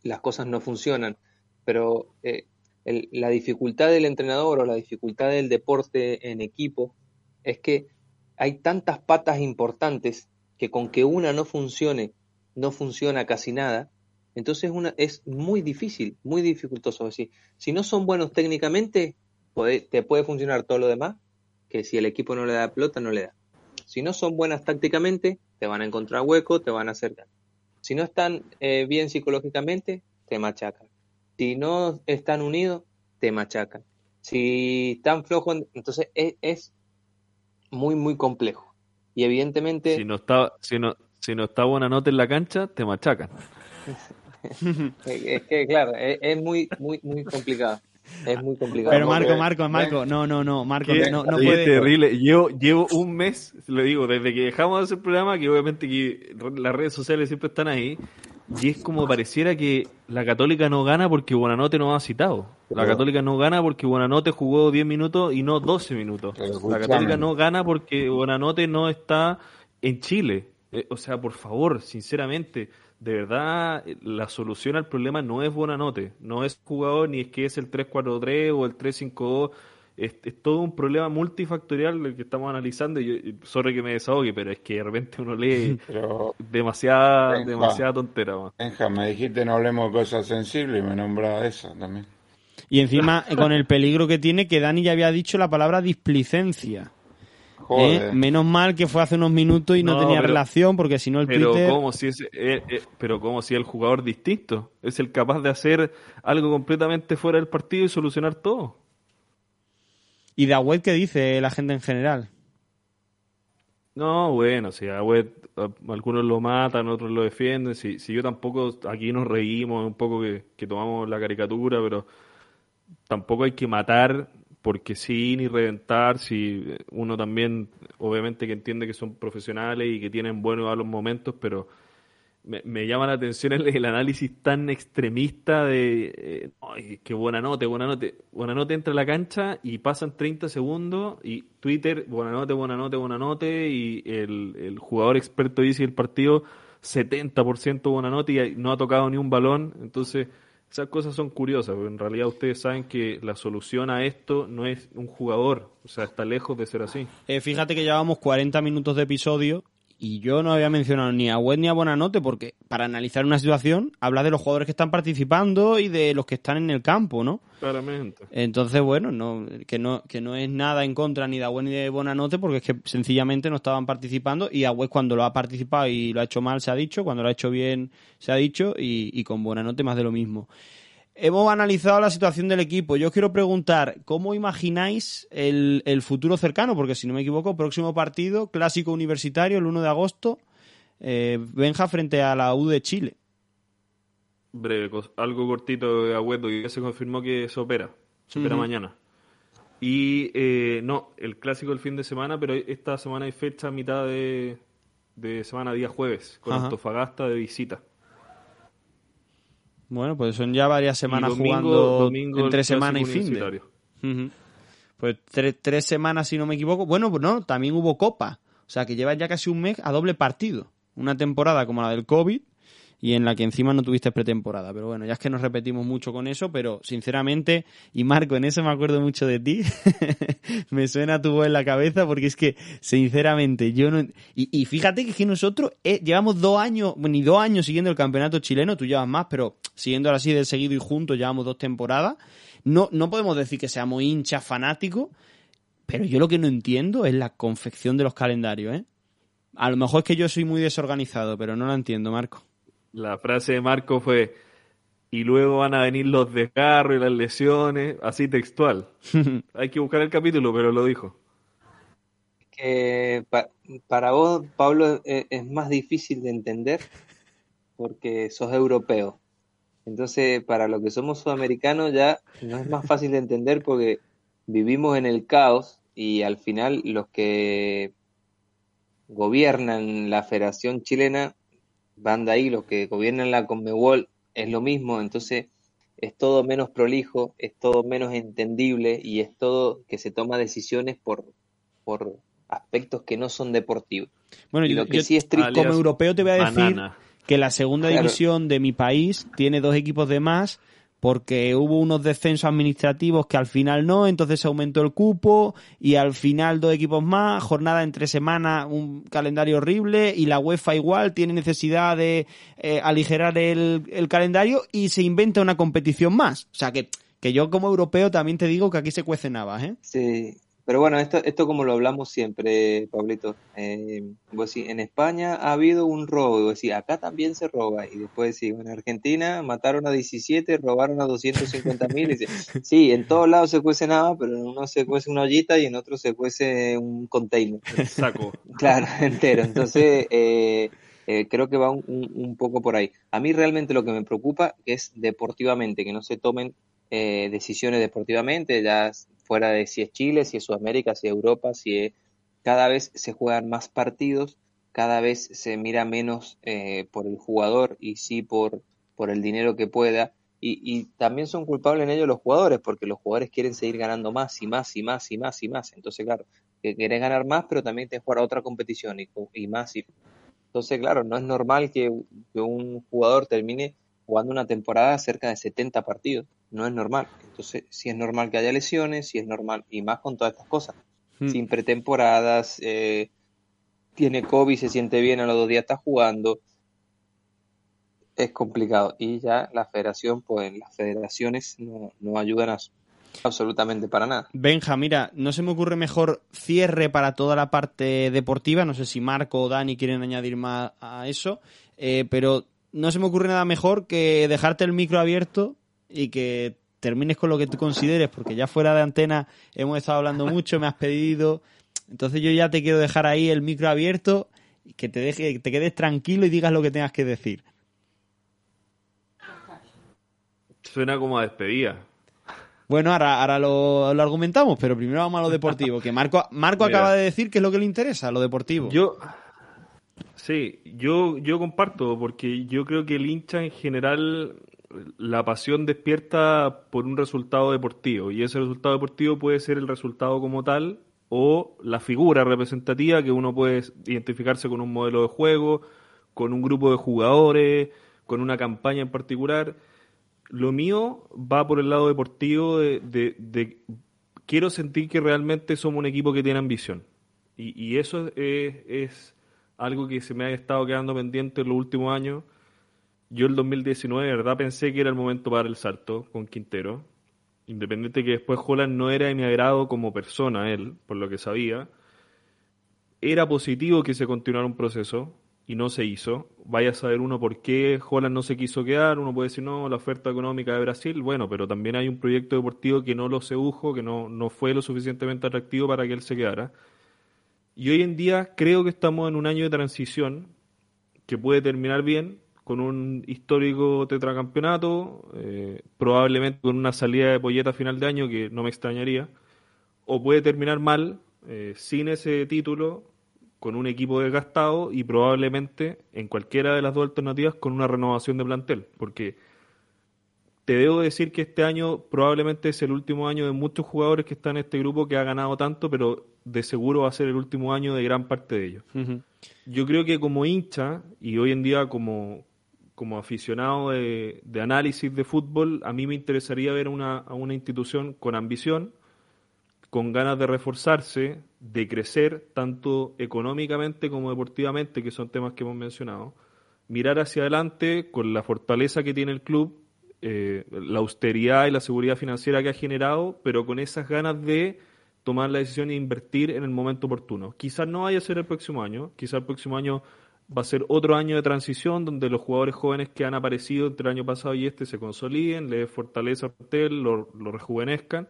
C: las cosas no funcionan. Pero eh, el, la dificultad del entrenador o la dificultad del deporte en equipo es que hay tantas patas importantes que con que una no funcione no funciona casi nada, entonces una, es muy difícil, muy dificultoso. si no son buenos técnicamente, puede, te puede funcionar todo lo demás, que si el equipo no le da pelota, no le da. Si no son buenas tácticamente, te van a encontrar hueco, te van a hacer daño. Si no están eh, bien psicológicamente, te machacan. Si no están unidos, te machacan. Si están flojos, entonces es, es muy, muy complejo. Y evidentemente...
B: Si no está, si no, si no está buena nota en la cancha, te machacan.
C: es que, claro, es, es, muy, muy, muy complicado. Es muy complicado.
A: Pero Marco, Marco, Marco, no, no, no, Marco, no, no
B: puede. Es terrible. Llevo, llevo un mes, le digo, desde que dejamos de hacer el programa, que obviamente que las redes sociales siempre están ahí, y es como pareciera que la Católica no gana porque Buenanote no ha citado. La Católica no gana porque Buenanote jugó 10 minutos y no 12 minutos. La Católica no gana porque Buenanote no está en Chile. Eh, o sea, por favor, sinceramente, de verdad, la solución al problema no es Buenanote, no es jugador ni es que es el 3-4-3 o el 3-5-2. Es, es, todo un problema multifactorial el que estamos analizando. Y yo, sorry que me desahogue, pero es que de repente uno lee pero, demasiada, Benja, demasiada tontera. Man.
D: Benja, me dijiste no hablemos de cosas sensibles y me nombraba esa también.
A: Y encima, con el peligro que tiene, que Dani ya había dicho la palabra displicencia. ¿Eh? Menos mal que fue hace unos minutos y no, no tenía pero, relación, porque si no el
B: pero
A: Twitter...
B: Como si es, eh, eh, pero como si el jugador distinto es el capaz de hacer algo completamente fuera del partido y solucionar todo.
A: ¿Y de Agüed qué dice la gente en general?
B: No, bueno, si Agüed algunos lo matan, otros lo defienden. Si, si yo tampoco, aquí nos reímos un poco que, que tomamos la caricatura, pero tampoco hay que matar porque sí, ni reventar, si uno también, obviamente que entiende que son profesionales y que tienen buenos a los momentos, pero me, llama la atención el, análisis tan extremista de, eh, ay, buena nota, buena nota, buena nota entra a la cancha y pasan 30 segundos y Twitter, buena nota, buena nota, buena nota, y el, el jugador experto dice el partido 70% buena nota y no ha tocado ni un balón, entonces esas cosas son curiosas, porque en realidad ustedes saben que la solución a esto no es un jugador, o sea, está lejos de ser así.
A: Eh, fíjate que llevamos 40 minutos de episodio y yo no había mencionado ni a Web ni a Bonanote porque para analizar una situación habla de los jugadores que están participando y de los que están en el campo, ¿no?
B: Claramente.
A: Entonces, bueno, no, que no que no es nada en contra ni de Agüez ni de Bonanote porque es que sencillamente no estaban participando y Agüez cuando lo ha participado y lo ha hecho mal se ha dicho, cuando lo ha hecho bien se ha dicho y, y con Bonanote más de lo mismo. Hemos analizado la situación del equipo. Yo os quiero preguntar, ¿cómo imagináis el, el, futuro cercano? Porque si no me equivoco, próximo partido, clásico universitario, el 1 de agosto, eh, Benja frente a la U de Chile.
B: Breve, algo cortito de Agüedo, y ya se confirmó que se opera, se opera uh -huh. mañana. Y eh, no, el clásico el fin de semana, pero esta semana hay fecha mitad de, de semana, día jueves, con
A: Ajá.
B: Antofagasta de visita.
A: Bueno, pues son ya varias semanas
B: domingo-
A: jugando
B: domingo
A: entre semana y fin de. Ujú. Pues tre- tres semanas, si no me equivoco. Bueno, pues no, también hubo Copa. O sea, que llevas ya casi un mes a doble partido. Una temporada como la del COVID y en la que encima no tuviste pretemporada. Pero bueno, ya es que nos repetimos mucho con eso, pero sinceramente, y Marco, en eso me acuerdo mucho de ti. me suena tu voz en la cabeza porque es que, sinceramente, yo no... Y, fíjate que, nosotros eh, llevamos dos años, ni dos años siguiendo el campeonato chileno, tú llevas más, pero siguiendo así de seguido y juntos llevamos dos temporadas. No, no podemos decir que seamos hinchas fanáticos, pero yo lo que no entiendo es la confección de los calendarios, ¿eh? A lo mejor es que yo soy muy desorganizado, pero no la entiendo, Marco.
B: La frase de Marco fue, y luego van a venir los desgarros y las lesiones, así textual. Hay que buscar el capítulo, pero lo dijo.
C: que pa- para vos, Pablo, e- es, más difícil de entender porque sos europeo. Entonces, para los que somos sudamericanos ya no es más fácil de entender porque vivimos en el caos y al final los que gobiernan la Federación Chilena van de ahí, los que gobiernan la Conmebol es lo mismo, entonces es todo menos prolijo, es todo menos entendible y es todo que se toma decisiones por, por aspectos que no son deportivos.
A: Bueno,
C: Y
A: yo,
C: lo que
A: yo
C: sí es triste-
A: como europeo te voy a decir
B: Banana.
A: que la segunda
C: Claro.
A: división de mi país tiene dos equipos de más porque hubo unos descensos administrativos que al final no, entonces se aumentó el cupo y al final dos equipos más, jornada entre semanas, un calendario horrible y la UEFA igual tiene necesidad de eh, aligerar el, calendario y se inventa una competición más. O sea que, que yo como europeo también te digo que aquí se cuece navas, ¿eh?
C: Sí, pero bueno, esto, esto como lo hablamos siempre, Pablito. Eh, vos decís, en España ha habido un robo, y vos decís, acá también se roba. Y después decís, en Argentina mataron a 17, robaron a 250 mil. Sí, en todos lados se cuece nada, pero en uno se cuece una ollita y en otro se cuece un container.
B: Saco.
C: Claro, entero. Entonces, eh, eh, creo que va un, un- un poco por ahí. A mí realmente lo que me preocupa es deportivamente, que no se tomen eh, decisiones deportivamente, ya fuera de si es Chile, si es Sudamérica, si es Europa, si es... Cada vez se juegan más partidos, cada vez se mira menos eh, por el jugador y sí por, por el dinero que pueda. Y, y también son culpables en ello los jugadores, porque los jugadores quieren seguir ganando más y más y más y más y más. Entonces, claro, que querés ganar más, pero también te jugar a otra competición y, y más. Y... Entonces, claro, no es normal que, que un jugador termine jugando una temporada cerca de 70 partidos. No es normal. Entonces, sí es normal que haya lesiones, sí es normal, y más con todas estas cosas.
A: Hmm.
C: Sin pretemporadas, eh, tiene COVID, se siente bien, a los dos días está jugando. Es complicado. Y ya la federación, pues las federaciones no, no ayudan a- absolutamente para nada.
A: Benja, mira, no se me ocurre mejor cierre para toda la parte deportiva. No sé si Marco o Dani quieren añadir más a eso, eh, pero no se me ocurre nada mejor que dejarte el micro abierto y que termines con lo que tú consideres, porque ya fuera de antena hemos estado hablando mucho, me has pedido. Entonces yo ya te quiero dejar ahí el micro abierto y que te deje, que te quedes tranquilo y digas lo que tengas que decir.
B: Suena como a despedida.
A: Bueno, ahora, ahora lo, lo argumentamos, pero primero vamos a lo deportivo, que Marco, Marco
B: Mira.
A: acaba de decir que es lo que le interesa, lo deportivo.
B: Yo, sí, yo, yo comparto, porque yo creo que el hincha en general, la pasión despierta por un resultado deportivo, y ese resultado deportivo puede ser el resultado como tal o la figura representativa que uno puede identificarse con un modelo de juego, con un grupo de jugadores, con una campaña en particular. Lo mío va por el lado deportivo de, de- de- quiero sentir que realmente somos un equipo que tiene ambición. Y, y eso es, es algo que se me ha estado quedando pendiente en los últimos años. Yo el 2019, de verdad, pensé que era el momento para el salto con Quintero. Independiente que después Holland no era de mi agrado como persona, él, por lo que sabía. Era positivo que se continuara un proceso y no se hizo. Vaya a saber uno por qué Holland no se quiso quedar. Uno puede decir, no, la oferta económica de Brasil. Bueno, pero también hay un proyecto deportivo que no lo sedujo, que no, no fue lo suficientemente atractivo para que él se quedara. Y hoy en día creo que estamos en un año de transición que puede terminar bien, con un histórico tetracampeonato, eh, probablemente con una salida de polleta a final de año que no me extrañaría, o puede terminar mal, eh, sin ese título, con un equipo desgastado y probablemente en cualquiera de las dos alternativas con una renovación de plantel, porque te debo decir que este año probablemente es el último año de muchos jugadores que están en este grupo que ha ganado tanto, pero de seguro va a ser el último año de gran parte de ellos. Yo creo que como hincha y hoy en día como, como aficionado de, análisis de fútbol, a mí me interesaría ver una, a una institución con ambición, con ganas de reforzarse, de crecer, tanto económicamente como deportivamente, que son temas que hemos mencionado, mirar hacia adelante con la fortaleza que tiene el club eh, la austeridad y la seguridad financiera que ha generado, pero con esas ganas de tomar la decisión de invertir en el momento oportuno. Quizás no vaya a ser el próximo año, quizás el próximo año va a ser otro año de transición donde los jugadores jóvenes que han aparecido entre el año pasado y este se consoliden, le fortaleza al hotel, lo, rejuvenezcan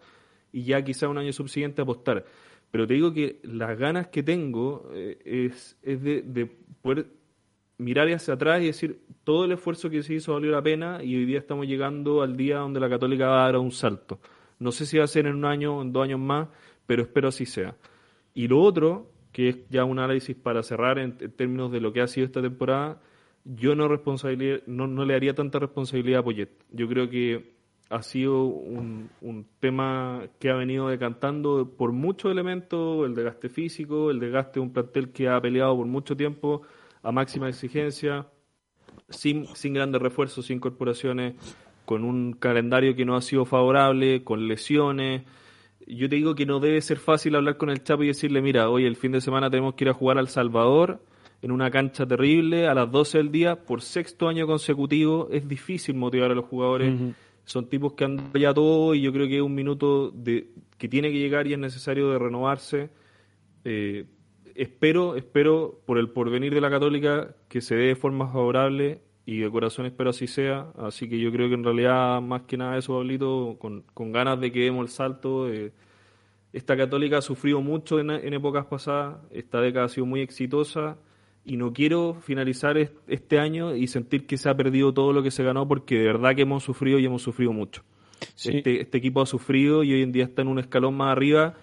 B: y ya quizás un año subsiguiente apostar. Pero te digo que las ganas que tengo eh, es, de poder mirar hacia atrás y decir, todo el esfuerzo que se hizo valió la pena y hoy día estamos llegando al día donde la Católica va a dar un salto. No sé si va a ser en un año o en dos años más, pero espero así sea. Y lo otro, que es ya un análisis para cerrar en, términos de lo que ha sido esta temporada, yo no, no, no le haría tanta responsabilidad a Poyet. Yo creo que ha sido un, un, tema que ha venido decantando por muchos elementos, el desgaste físico, el desgaste de un plantel que ha peleado por mucho tiempo a máxima exigencia, sin, sin grandes refuerzos, sin corporaciones, con un calendario que no ha sido favorable, con lesiones. Yo te digo que no debe ser fácil hablar con el Chapo y decirle, mira, hoy el fin de semana tenemos que ir a jugar al Salvador en una cancha terrible a las 12 del día por sexto año consecutivo. Es difícil motivar a los jugadores. Son tipos que han ya todo y yo creo que es un minuto de, que tiene que llegar y es necesario de renovarse. Eh, espero, espero por el porvenir de la Católica que se dé de forma favorable y de corazón espero así sea. Así que yo creo que en realidad, más que nada eso, Pablito, con, con ganas de que demos el salto. Eh, esta Católica ha sufrido mucho en, épocas pasadas, esta década ha sido muy exitosa y no quiero finalizar este año y sentir que se ha perdido todo lo que se ganó porque de verdad que hemos sufrido y hemos sufrido mucho. Este, este equipo ha sufrido y hoy en día está en un escalón más arriba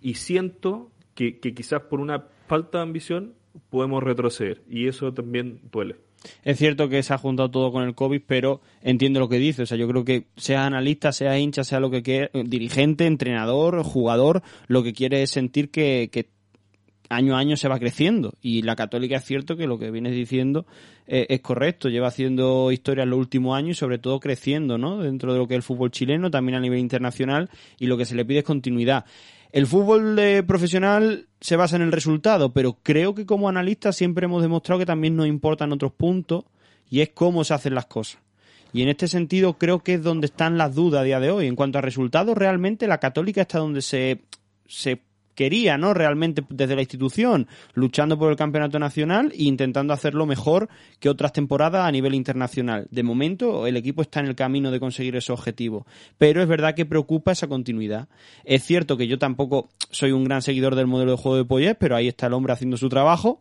B: y siento que, que quizás por una falta de ambición, podemos retroceder y eso también duele.
A: Es cierto que se ha juntado todo con el COVID, pero entiendo lo que dice. O sea, yo creo que sea analista, sea hincha, sea lo que quiera, dirigente, entrenador, jugador, lo que quiere es sentir que, año a año se va creciendo. Y la Católica es cierto que lo que vienes diciendo eh, es correcto. Lleva haciendo historia en los últimos años y sobre todo creciendo, ¿no? Dentro de lo que es el fútbol chileno, también a nivel internacional. Y lo que se le pide es continuidad. El fútbol de profesional se basa en el resultado, pero creo que como analistas siempre hemos demostrado que también nos importan otros puntos y es cómo se hacen las cosas. Y en este sentido creo que es donde están las dudas a día de hoy. En cuanto a resultados, realmente la católica está donde se, se quería, ¿no? Realmente desde la institución, luchando por el campeonato nacional e intentando hacerlo mejor que otras temporadas a nivel internacional. De momento, el equipo está en el camino de conseguir ese objetivo. Pero es verdad que preocupa esa continuidad. Es cierto que yo tampoco soy un gran seguidor del modelo de juego de Poyet, pero ahí está el hombre haciendo su trabajo.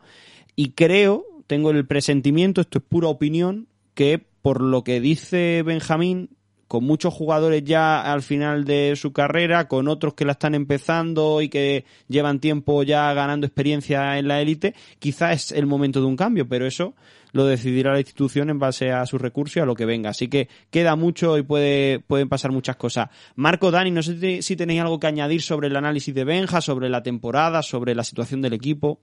A: Y creo, tengo el presentimiento, esto es pura opinión, que por lo que dice Benjamín, con muchos jugadores ya al final de su carrera, con otros que la están empezando y que llevan tiempo ya ganando experiencia en la élite, quizás es el momento de un cambio, pero eso lo decidirá la institución en base a sus recursos y a lo que venga. Así que queda mucho y puede, pueden pasar muchas cosas. Marco, Dani, no sé si tenéis algo que añadir sobre el análisis de Benja, sobre la temporada, sobre la situación del equipo.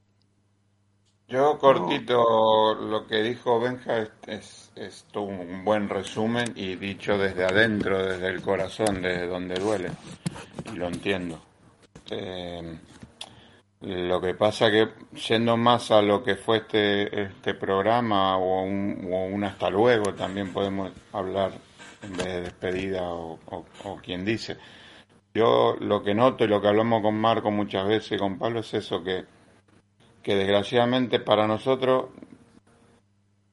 D: Yo cortito, lo que dijo Benja es, es, un buen resumen y dicho desde adentro, desde el corazón, desde donde duele. Y lo entiendo. Eh, lo que pasa que yendo más a lo que fue este, este programa o un, hasta luego, también podemos hablar en vez de despedida o, o quien dice. Yo lo que noto y lo que hablamos con Marco muchas veces y con Pablo es eso que que desgraciadamente para nosotros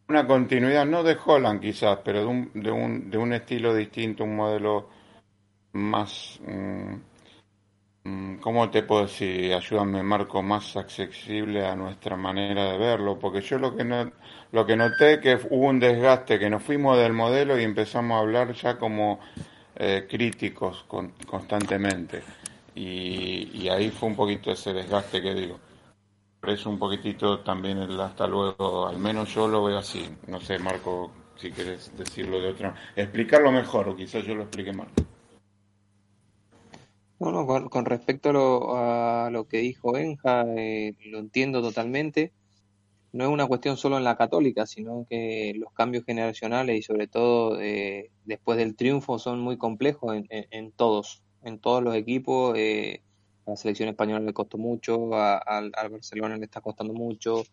D: una continuidad, no de Holland quizás, pero de un, de un, de un estilo distinto, un modelo más, mm, mm, ¿cómo te puedo decir? Ayúdame Marco, más accesible a nuestra manera de verlo, porque yo lo que, no, lo que noté que hubo un desgaste, que nos fuimos del modelo y empezamos a hablar ya como eh, críticos constantemente y, ahí fue un poquito ese desgaste que digo. Por eso un poquitito también el hasta luego, al menos yo lo veo así. No sé, Marco, si quieres decirlo de otra explicarlo mejor o quizás yo lo explique mal.
C: No, con, respecto a lo, que dijo Benja, eh, lo entiendo totalmente. No es una cuestión solo en la católica, sino que los cambios generacionales y sobre todo eh, después del triunfo son muy complejos en, todos, en todos los equipos. Eh, a la selección española le costó mucho, al Barcelona le está costando mucho,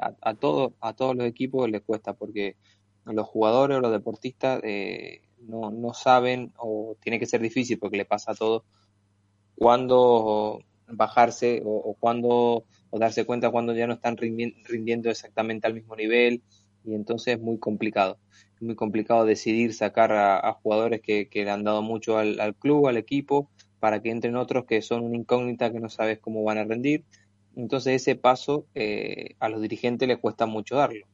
C: a, a, todo, a todos los equipos les cuesta porque los jugadores o los deportistas no, no saben o tiene que ser difícil porque le pasa a todos cuándo bajarse o, o o darse cuenta cuando ya no están rindiendo exactamente al mismo nivel y entonces es muy complicado. Es muy complicado decidir sacar a, jugadores que, le han dado mucho al, club, al equipo, para que entren otros que son una incógnita que no sabes cómo van a rendir. Entonces ese paso eh, a los dirigentes les cuesta mucho darlo.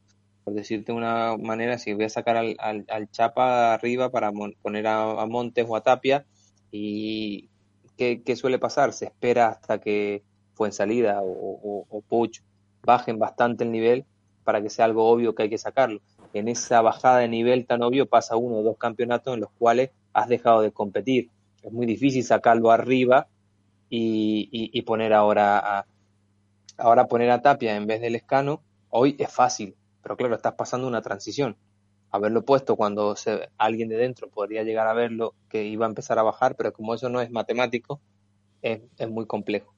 C: Por decirte una manera, si voy a sacar al, al, Chapa arriba para poner a, Montes o a Tapia y ¿qué, suele pasar? Se espera hasta que Fuensalida o, o, o Puch bajen bastante el nivel para que sea algo obvio que hay que sacarlo. En esa bajada de nivel tan obvio pasa uno o dos campeonatos en los cuales has dejado de competir. Es muy difícil sacarlo arriba y, poner ahora a, ahora poner a Tapia en vez del Escano. Hoy es fácil, pero claro, estás pasando una transición haberlo puesto cuando alguien de dentro podría llegar a verlo que iba a empezar a bajar, pero como eso no es matemático, es, muy complejo.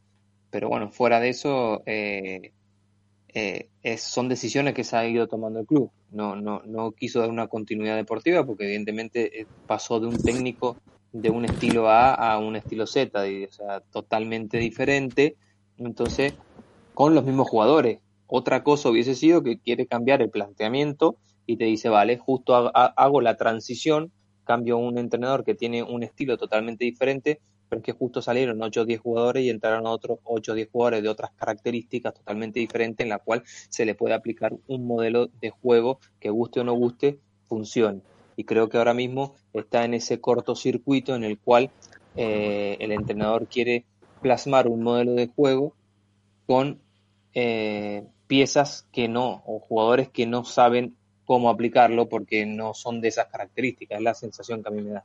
C: Pero bueno, fuera de eso, eh, eh, son decisiones que se ha ido tomando el club. No, no, no quiso dar una continuidad deportiva porque evidentemente eh, pasó de un técnico de un estilo A a un estilo Z, y, o sea, totalmente diferente. Entonces, con los mismos jugadores. Otra cosa hubiese sido que quiere cambiar el planteamiento y te dice, vale, justo hago la transición, cambio un entrenador que tiene un estilo totalmente diferente, pero es que justo salieron 8 o 10 jugadores y entraron otros 8 o 10 jugadores de otras características totalmente diferentes en la cual se le puede aplicar un modelo de juego que guste o no guste, funcione. Y creo que ahora mismo está en ese cortocircuito en el cual eh, el entrenador quiere plasmar un modelo de juego con eh, piezas que no, o jugadores que no saben cómo aplicarlo porque no son de esas características, es la sensación que a mí me da.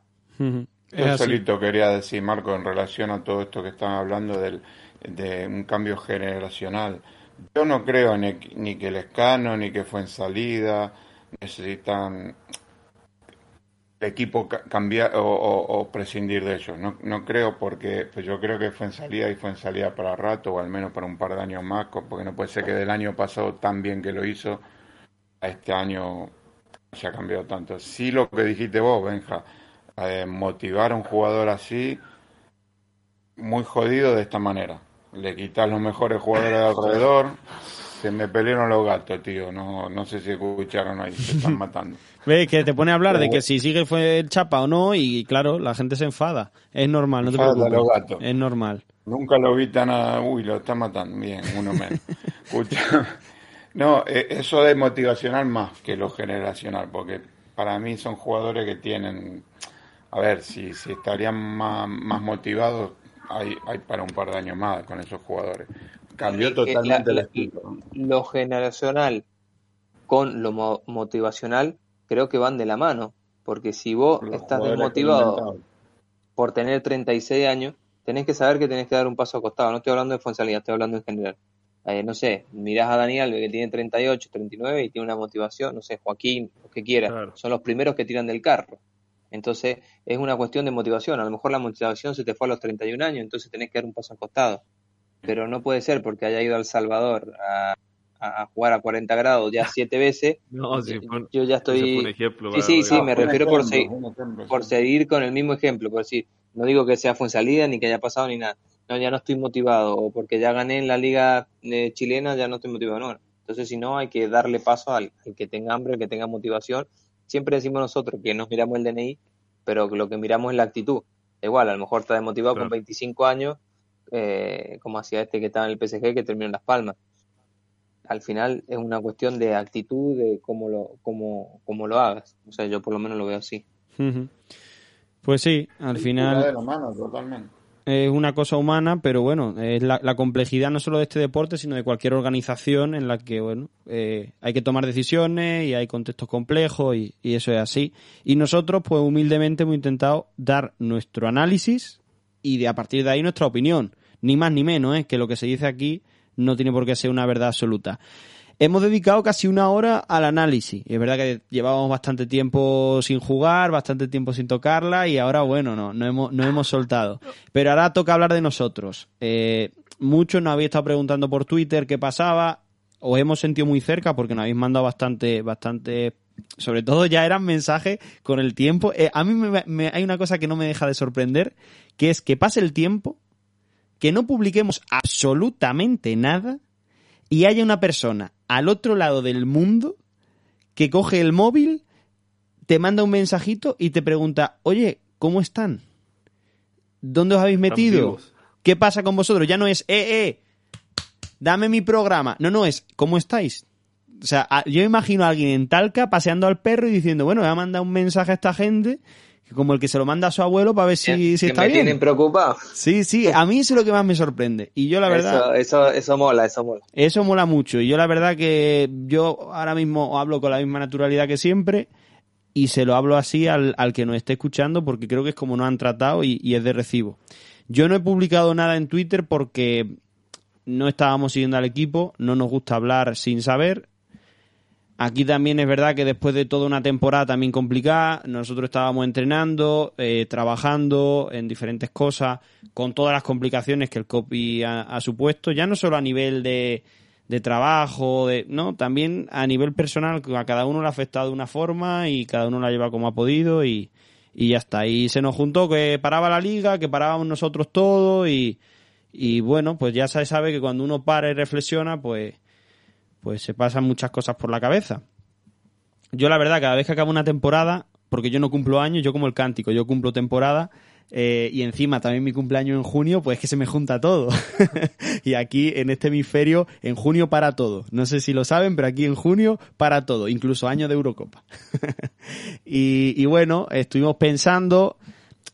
D: Yo solito quería decir, Marco, en relación a todo esto que están hablando del, de un cambio generacional. Yo no creo ni, ni que el escano ni que fue en salida necesitan equipo cambiar o, prescindir de ellos. No, no creo porque pues yo creo que fue en salida y fue en salida para rato o al menos para un par de años más, porque no puede ser que del año pasado tan bien que lo hizo este año se ha cambiado tanto. Sí lo que dijiste vos, Benja, eh, motivar a un jugador así, muy jodido de esta manera. Le quitas los mejores jugadores de alrededor, se me pelearon los gatos, tío. No, no sé si escucharon ahí, se están matando.
A: Ve que te pone a hablar de que si sigue fue el chapa o no, y claro, la gente se enfada. Es normal, no te preocupes. Es normal.
D: Nunca lo vi tan a... Uy, lo está matando. Bien, uno menos. Escucha. No, e, eso de motivacional más que lo generacional, porque para mí son jugadores que tienen, a ver, si, si estarían más, más motivados, hay, hay para un par de años más con esos jugadores. Cambió totalmente el estilo.
C: Lo generacional con lo motivacional creo que van de la mano, porque si vos estás desmotivado por tener 36 años, tenés que saber que tenés que dar un paso acostado. No estoy hablando de funcionalidad, estoy hablando en general. Eh, no sé, mirás a Daniel que tiene 38, 39 y tiene una motivación, no sé, Joaquín, lo que quiera, son los primeros que tiran del carro. Entonces es una cuestión de motivación, a lo mejor la motivación se te fue a los 31 años, entonces tenés que dar un paso al costado. Pero no puede ser porque haya ido al Salvador a, jugar a 40 grados ya siete veces. No, yo ya estoy... sí, sí, sí, me refiero por, seguir, por seguir con el mismo ejemplo, por decir, no digo que sea salida ni que haya pasado ni nada no, ya no estoy motivado, o porque ya gané en la liga eh, chilena, ya no estoy motivado. No, entonces si no, hay que darle paso al, que tenga hambre, al que tenga motivación. Siempre decimos nosotros que nos miramos el DNI, pero lo que miramos es la actitud. Igual, a lo mejor está desmotivado con 25 años, eh, como hacía este que estaba en el PSG que terminó en Las Palmas. Al final es una cuestión de actitud, de cómo lo, cómo, cómo lo hagas. O sea, yo por lo menos lo veo así.
A: Pues sí, al final...
D: totalmente.
A: es una cosa humana, pero bueno, es la, complejidad no solo de este deporte, sino de cualquier organización en la que, bueno, eh, hay que tomar decisiones y hay contextos complejos y, eso es así. Y nosotros, pues humildemente hemos intentado dar nuestro análisis y de a partir de ahí nuestra opinión. Ni más ni menos, ¿eh? que lo que se dice aquí no tiene por qué ser una verdad absoluta. Hemos dedicado casi una hora al análisis. Es verdad que llevábamos bastante tiempo sin jugar, bastante tiempo sin tocarla y ahora, bueno, no, no hemos, no hemos soltado. Pero ahora toca hablar de nosotros. Eh, muchos nos habéis estado preguntando por Twitter qué pasaba. Os hemos sentido muy cerca porque nos habéis mandado bastante, bastante sobre todo ya eran mensajes con el tiempo. Eh, a mí me, hay una cosa que no me deja de sorprender, que es que pase el tiempo, que no publiquemos absolutamente nada y haya una persona al otro lado del mundo que coge el móvil, te manda un mensajito y te pregunta, oye, ¿cómo están? ¿Dónde os habéis metido? ¿Qué pasa con vosotros? Ya no es, eh, eh, dame mi programa. No, no, es, ¿cómo estáis? O sea, yo imagino a alguien en Talca paseando al perro y diciendo, bueno, voy a mandar un mensaje a esta gente como el que se lo manda a su abuelo para ver si, si está me
C: tienen preocupado.
A: Sí, sí, a mí eso es lo que más me sorprende. Y yo la verdad...
C: Eso, eso, mola, eso mola.
A: Eso mola mucho. Y yo la verdad que yo ahora mismo hablo con la misma naturalidad que siempre y se lo hablo así al, al que nos esté escuchando porque creo que es como nos han tratado y, y es de recibo. Yo no he publicado nada en Twitter porque no estábamos siguiendo al equipo, no nos gusta hablar sin saber Aquí también es verdad que después de toda una temporada también complicada, nosotros estábamos entrenando, eh, trabajando en diferentes cosas, con todas las complicaciones que el copy ha, supuesto, ya no solo a nivel de, de trabajo, de, no, también a nivel personal, a cada uno le ha afectado de una forma y cada uno la lleva como ha podido y, y ya está. Y se nos juntó que paraba la liga, que parábamos nosotros todos y, y bueno, pues ya se sabe que cuando uno para y reflexiona, pues pues se pasan muchas cosas por la cabeza. Yo la verdad, cada vez que acabo una temporada, porque yo no cumplo años, yo como el cántico, yo cumplo temporada, eh, y encima también mi cumpleaños en junio, pues es que se me junta todo. y aquí en este hemisferio, en junio para todo. No sé si lo saben, pero aquí en junio para todo, incluso año de Eurocopa. y, bueno, estuvimos pensando,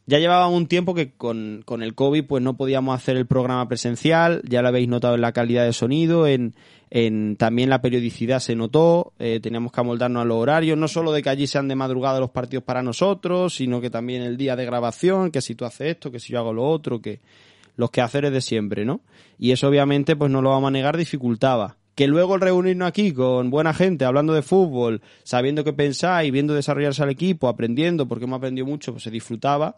A: ya llevábamos un tiempo que con, con, el COVID pues no podíamos hacer el programa presencial, ya lo habéis notado en la calidad de sonido, en, en también la periodicidad se notó, eh, teníamos que amoldarnos a los horarios, no solo de que allí sean de madrugada los partidos para nosotros, sino que también el día de grabación, que si tú haces esto, que si yo hago lo otro, que los quehaceres de siempre, ¿no? Y eso obviamente pues no lo vamos a negar, dificultaba que luego el reunirnos aquí con buena gente, hablando de fútbol, sabiendo qué pensáis, viendo desarrollarse al equipo, aprendiendo, porque hemos aprendido mucho, pues se disfrutaba.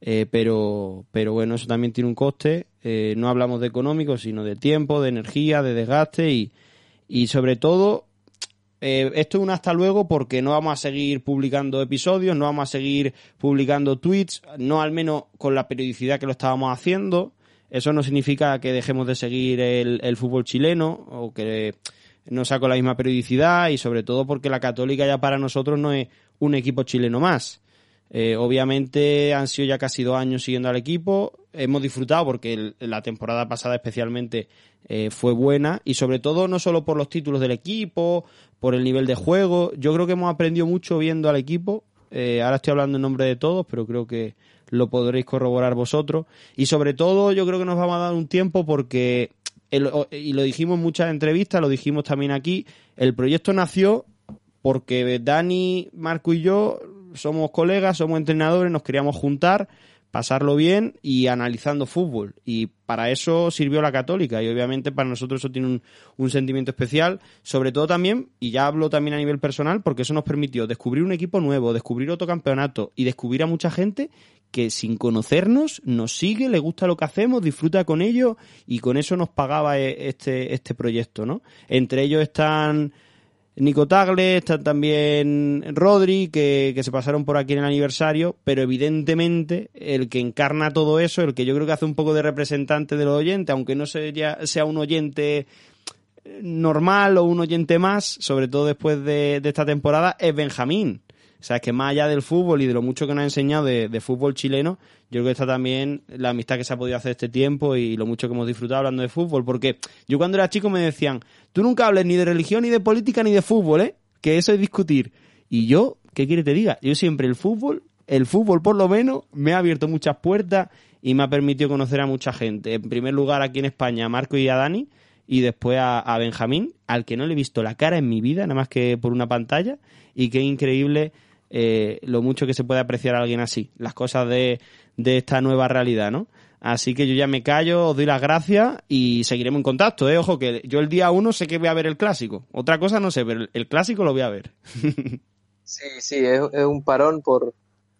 A: Eh, pero, pero bueno, eso también tiene un coste. Eh, no hablamos de económico, sino de tiempo, de energía, de desgaste y, y sobre todo, eh, esto es un hasta luego porque no vamos a seguir publicando episodios, no vamos a seguir publicando tweets, no al menos con la periodicidad que lo estábamos haciendo. Eso no significa que dejemos de seguir el, el fútbol chileno o que no sea con la misma periodicidad y sobre todo porque la Católica ya para nosotros no es un equipo chileno más. Eh, obviamente han sido ya casi dos años siguiendo al equipo. Hemos disfrutado porque la temporada pasada especialmente eh, fue buena y sobre todo no solo por los títulos del equipo, por el nivel de juego. Yo creo que hemos aprendido mucho viendo al equipo. Eh, ahora estoy hablando en nombre de todos, pero creo que lo podréis corroborar vosotros. Y sobre todo yo creo que nos vamos a dar un tiempo porque, y lo dijimos en muchas entrevistas, lo dijimos también aquí, el proyecto nació porque Dani, Marco y yo somos colegas, somos entrenadores, nos queríamos juntar, pasarlo bien y analizando fútbol. Y para eso sirvió la católica y obviamente para nosotros eso tiene un, sentimiento especial, sobre todo también, y ya hablo también a nivel personal, porque eso nos permitió descubrir un equipo nuevo, descubrir otro campeonato y descubrir a mucha gente que sin conocernos nos sigue, le gusta lo que hacemos, disfruta con ello y con eso nos pagaba e, este, este proyecto, ¿no? Entre ellos están Nico Tagle, está también Rodri, que, se pasaron por aquí en el aniversario, pero evidentemente el que encarna todo eso, el que yo creo que hace un poco de representante de los oyentes, aunque no sea, un oyente normal o un oyente más, sobre todo después de, de esta temporada, es Benjamín. O sea, es que más allá del fútbol y de lo mucho que nos ha enseñado de, fútbol chileno, yo creo que está también la amistad que se ha podido hacer este tiempo y lo mucho que hemos disfrutado hablando de fútbol. Porque yo cuando era chico me decían, tú nunca hables ni de religión, ni de política, ni de fútbol, ¿eh? Que eso es discutir. Y yo, ¿qué quiere te diga? Yo siempre el fútbol, el fútbol por lo menos, me ha abierto muchas puertas y me ha permitido conocer a mucha gente. En primer lugar, aquí en España, a Marco y a Dani, y después a, Benjamín, al que no le he visto la cara en mi vida, nada más que por una pantalla, y qué increíble eh, lo mucho que se puede apreciar a alguien así, las cosas de, de esta nueva realidad, ¿no? Así que yo ya me callo, os doy las gracias y seguiremos en contacto, ¿eh? Ojo, que yo el día uno sé que voy a ver el clásico. Otra cosa no sé, pero el clásico lo voy a ver.
C: sí, sí, es, un parón por,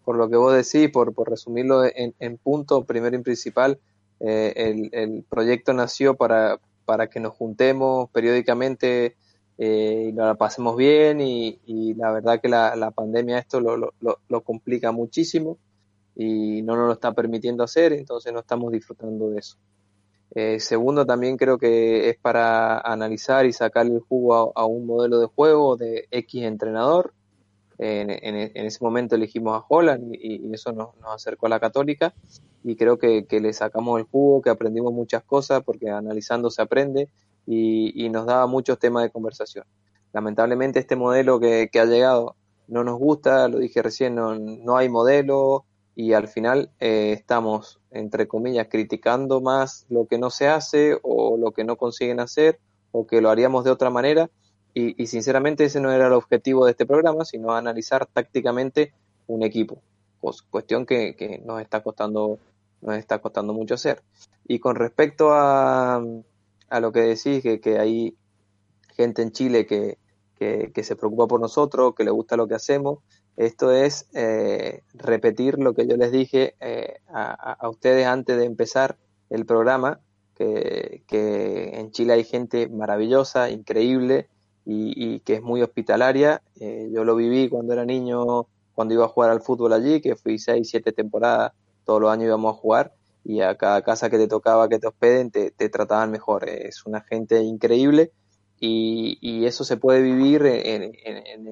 C: por lo que vos decís, por, por resumirlo en, en punto, primero y principal. Eh, el, el, proyecto nació para, para que nos juntemos periódicamente eh, y la pasemos bien y, la verdad que la, pandemia esto lo, complica muchísimo y no nos lo está permitiendo hacer, entonces no estamos disfrutando de eso. Eh, segundo, también creo que es para analizar y sacar el jugo a, un modelo de juego de X entrenador. En, ese momento elegimos a Holland y, eso nos, acercó a la católica y creo que, le sacamos el jugo, que aprendimos muchas cosas porque analizando se aprende y, nos daba muchos temas de conversación. Lamentablemente este modelo que, ha llegado no nos gusta, lo dije recién, no, no hay modelo, y al final eh, estamos, entre comillas, criticando más lo que no se hace o lo que no consiguen hacer o que lo haríamos de otra manera. Y, sinceramente ese no era el objetivo de este programa, sino analizar tácticamente un equipo, cuestión que, nos está costando nos está costando mucho hacer. Y con respecto a, a lo que decís, que, que hay gente en Chile que, que, que, se preocupa por nosotros, que le gusta lo que hacemos, esto es eh, repetir lo que yo les dije eh, a, ustedes antes de empezar el programa, que, en Chile hay gente maravillosa, increíble y, que es muy hospitalaria. Eh, yo lo viví cuando era niño, cuando iba a jugar al fútbol allí, que fui seis, siete temporadas, todos los años íbamos a jugar y a cada casa que te tocaba que te hospeden te, te trataban mejor. Es una gente increíble y, y, eso se puede vivir en, en,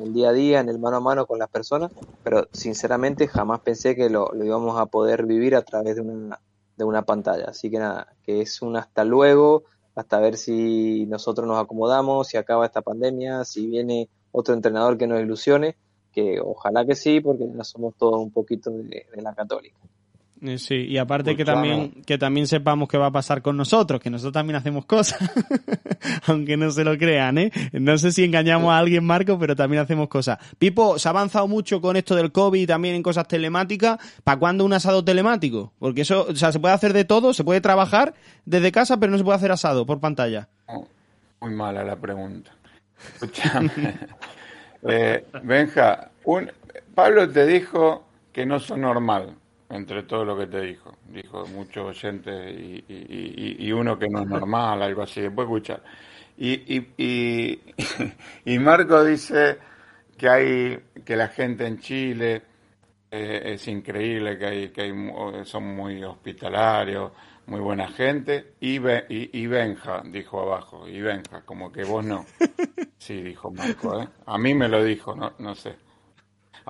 C: el, día a día, en el mano a mano con las personas, pero sinceramente jamás pensé que lo, lo, íbamos a poder vivir a través de una, de una pantalla. Así que nada, que es un hasta luego, hasta ver si nosotros nos acomodamos, si acaba esta pandemia, si viene otro entrenador que nos ilusione, que ojalá que sí, porque ya somos todos un poquito de la católica.
A: Eh, sí, y aparte que también, que también sepamos qué va a pasar con nosotros, que nosotros también hacemos cosas, aunque no se lo crean, ¿eh? No sé si engañamos a alguien, Marco, pero también hacemos cosas. Pipo, se ha avanzado mucho con esto del COVID y también en cosas telemáticas. ¿Para cuándo un asado telemático? Porque eso, o sea, se puede hacer de todo, se puede trabajar desde casa, pero no se puede hacer asado por pantalla.
D: muy mala la pregunta. Escúchame. eh, Benja, un, Pablo te dijo que no son normal entre todo lo que te dijo. Dijo muchos oyentes y, y, y, uno que no es normal, algo así. Después escuchar. Y, y, y, Marco dice que hay que la gente en Chile eh, es increíble, que hay que hay, son muy hospitalarios, muy buena gente. Y, y, Benja dijo abajo, y Benja, como que vos no. Sí, dijo Marco. ¿eh? A mí me lo dijo, no, no sé.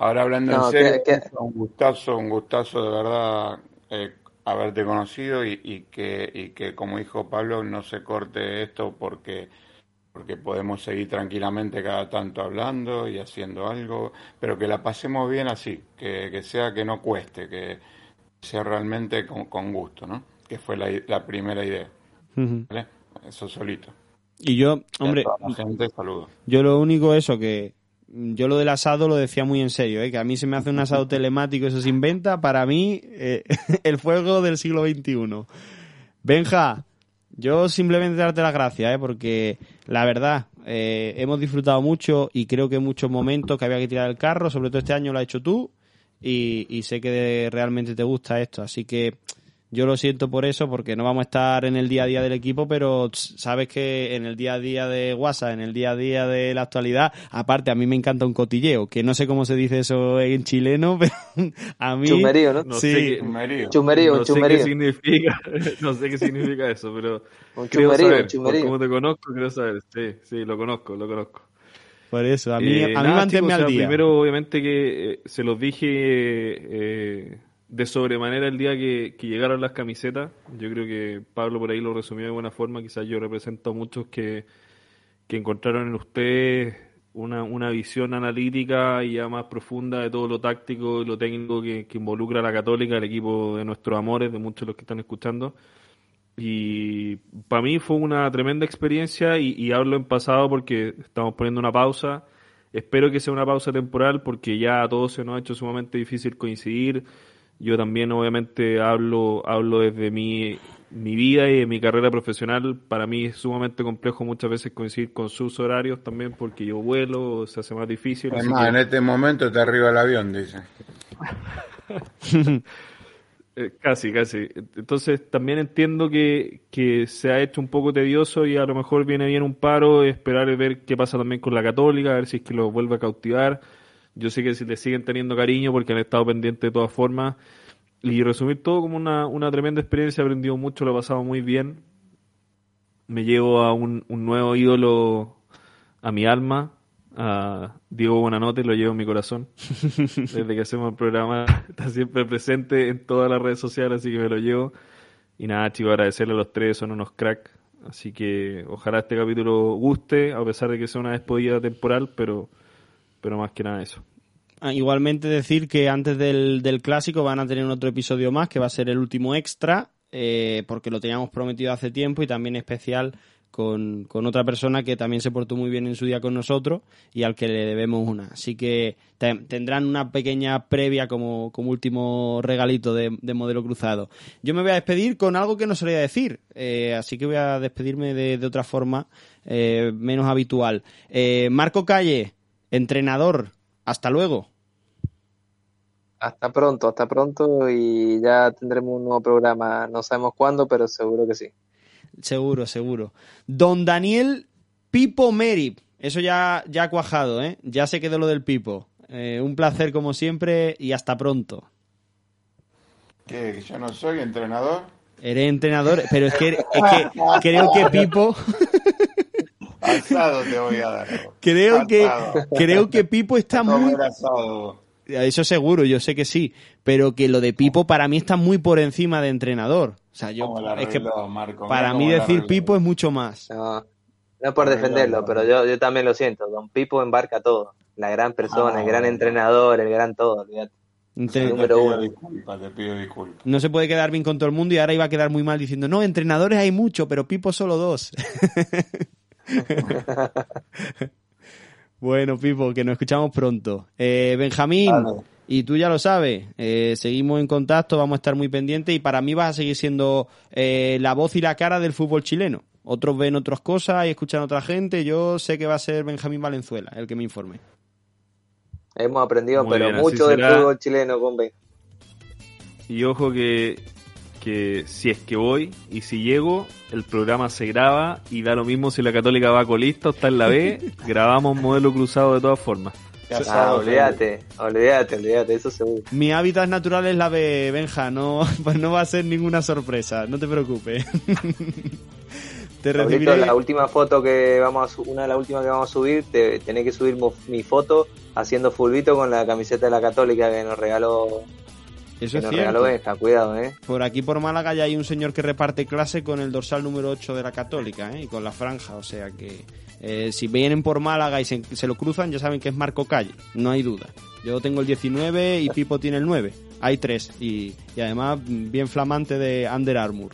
D: Ahora hablando en serio, un gustazo, un gustazo de verdad eh, haberte conocido y, que, y que, como dijo Pablo, no se corte esto porque, porque podemos seguir tranquilamente cada tanto hablando y haciendo algo, pero que la pasemos bien así, que, sea que no cueste, que sea realmente con, gusto, ¿no? Que fue la, primera idea. Eso solito.
A: Y yo, hombre, yo lo único eso que yo lo del asado lo decía muy en serio, ¿eh? que a mí se me hace un asado telemático, eso se inventa, para mí eh, el fuego del siglo XXI. Benja, yo simplemente darte las gracias, ¿eh? porque la verdad, eh, hemos disfrutado mucho y creo que en muchos momentos que había que tirar el carro, sobre todo este año lo has hecho tú y, y sé que realmente te gusta esto, así que yo lo siento por eso, porque no vamos a estar en el día a día del equipo, pero sabes que en el día a día de WhatsApp, en el día a día de la actualidad, aparte a mí me encanta un cotilleo, que no sé cómo se dice eso en chileno, pero a mí...
C: Chumerío, ¿no?
B: sí.
C: Sé,
B: chumerío, no sé qué significa, no sé qué significa eso, pero un chumerío, saber, como te conozco, quiero saber. Sí, sí, lo conozco, lo conozco.
A: Por eso, a mí, a mí eh, manténme al día.
B: Primero, obviamente que eh, se los dije... Eh, de sobremanera el día que, llegaron las camisetas. Yo creo que Pablo por ahí lo resumió de buena forma. Quizás yo represento a muchos que, que encontraron en ustedes una, una visión analítica y ya más profunda de todo lo táctico y lo técnico que, que involucra a la Católica, el equipo de nuestros amores, de muchos de los que están escuchando. Y para mí fue una tremenda experiencia y, y, hablo en pasado porque estamos poniendo una pausa. Espero que sea una pausa temporal porque ya a todos se nos ha hecho sumamente difícil coincidir. Yo también obviamente hablo, hablo desde mi, mi vida y de mi carrera profesional. Para mí es sumamente complejo muchas veces coincidir con sus horarios también porque yo vuelo, se hace más difícil.
D: Además, que... en este momento está arriba el avión, dice.
B: Eh, casi, casi. Entonces también entiendo que, que, se ha hecho un poco tedioso y a lo mejor viene bien un paro, esperar y ver qué pasa también con la católica, a ver si es que lo vuelve a cautivar. Yo sé que si le siguen teniendo cariño porque han estado pendientes de todas formas. Y resumir todo como una, una tremenda experiencia, he aprendido mucho, lo he pasado muy bien. Me llevo a un, un nuevo ídolo a mi alma, a Diego Buenanote, lo llevo en mi corazón. Desde que hacemos el programa está siempre presente en todas las redes sociales, así que me lo llevo. Y nada, chicos, agradecerle a los tres, son unos cracks. Así que ojalá este capítulo guste, a pesar de que sea una despedida temporal, pero, pero más que nada eso.
A: Ah, igualmente decir que antes del, del clásico van a tener otro episodio más, que va a ser el último extra, eh, porque lo teníamos prometido hace tiempo y también especial con, con, otra persona que también se portó muy bien en su día con nosotros y al que le debemos una. Así que te, tendrán una pequeña previa como, como último regalito de, de, modelo cruzado. Yo me voy a despedir con algo que no solía decir, eh, así que voy a despedirme de, de otra forma eh, menos habitual. Eh, Marco Calle, entrenador, hasta luego.
C: Hasta pronto, hasta pronto y ya tendremos un nuevo programa, no sabemos cuándo, pero seguro que sí.
A: Seguro, seguro. Don Daniel Pipo Merip. Eso ya, ya ha cuajado, ¿eh? Ya se quedó lo del Pipo. Eh, un placer como siempre y hasta pronto.
D: ¿Qué? ¿Yo no soy entrenador?
A: Eres entrenador, pero es que, es que creo que Pipo...
D: Asado te voy a dar.
A: Creo
D: Asado.
A: que, creo que Pipo está muy...
D: Asado.
A: Eso seguro, yo sé que sí, pero que lo de Pipo para mí está muy por encima de entrenador. O sea, yo es que
D: Marco,
A: para mí decir Pipo es mucho más.
C: No, no por defenderlo, pero yo, yo también lo siento. Don Pipo embarca todo. La gran persona,
D: Ah,
C: el gran entrenador, el gran todo. olvídate.
D: Te
C: número
D: pido
C: uno.
D: disculpas, te pido disculpas.
A: No se puede quedar bien con todo el mundo y ahora iba a quedar muy mal diciendo, no, entrenadores hay mucho, pero Pipo solo dos. bueno, Pipo, que nos escuchamos pronto. Eh, Benjamín,
D: Vale.
A: y tú ya lo sabes, eh, seguimos en contacto, vamos a estar muy pendientes y para mí vas a seguir siendo eh, la voz y la cara del fútbol chileno. Otros ven otras cosas y escuchan a otra gente. Yo sé que va a ser Benjamín Valenzuela el que me informe.
C: Hemos aprendido,
B: Muy
C: pero
B: bien,
C: mucho del
B: será.
C: fútbol chileno con Ben.
B: Y ojo que, que si es que voy y si llego, el programa se graba y da lo mismo si la Católica va colista o está en la B, grabamos modelo cruzado de todas formas.
C: Ah, olvídate, olvídate, olvídate, eso seguro.
A: Mi hábitat natural es la B, Benja, no, pues no va a ser ninguna sorpresa, no te preocupes. te recibiré.
C: la última foto que vamos a una de las últimas que vamos a subir, te, tenés que subir mi foto haciendo fulbito con la camiseta de la Católica que nos regaló,
A: Eso es cierto.
C: cuidado, eh.
A: Por aquí por Málaga ya hay un señor que reparte clase con el dorsal número 8 de la Católica, ¿eh? Y con la franja, o sea que eh, si vienen por Málaga y se, se lo cruzan, ya saben que es Marco Calle, no hay duda. Yo tengo el 19 y Pipo tiene el 9. Hay tres y, y además bien flamante de Under Armour.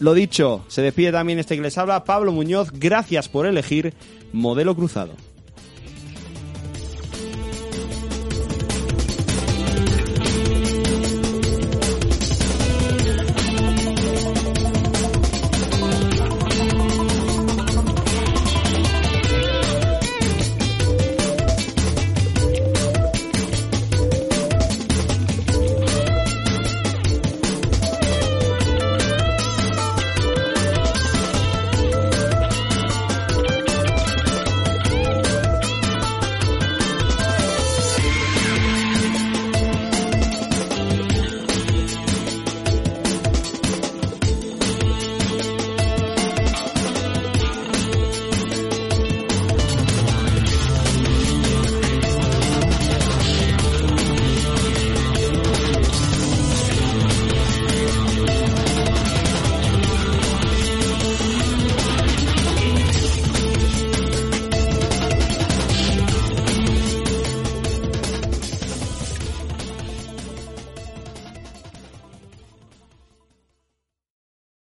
A: Lo dicho, se despide también este que les habla, Pablo Muñoz. Gracias por elegir Modelo Cruzado.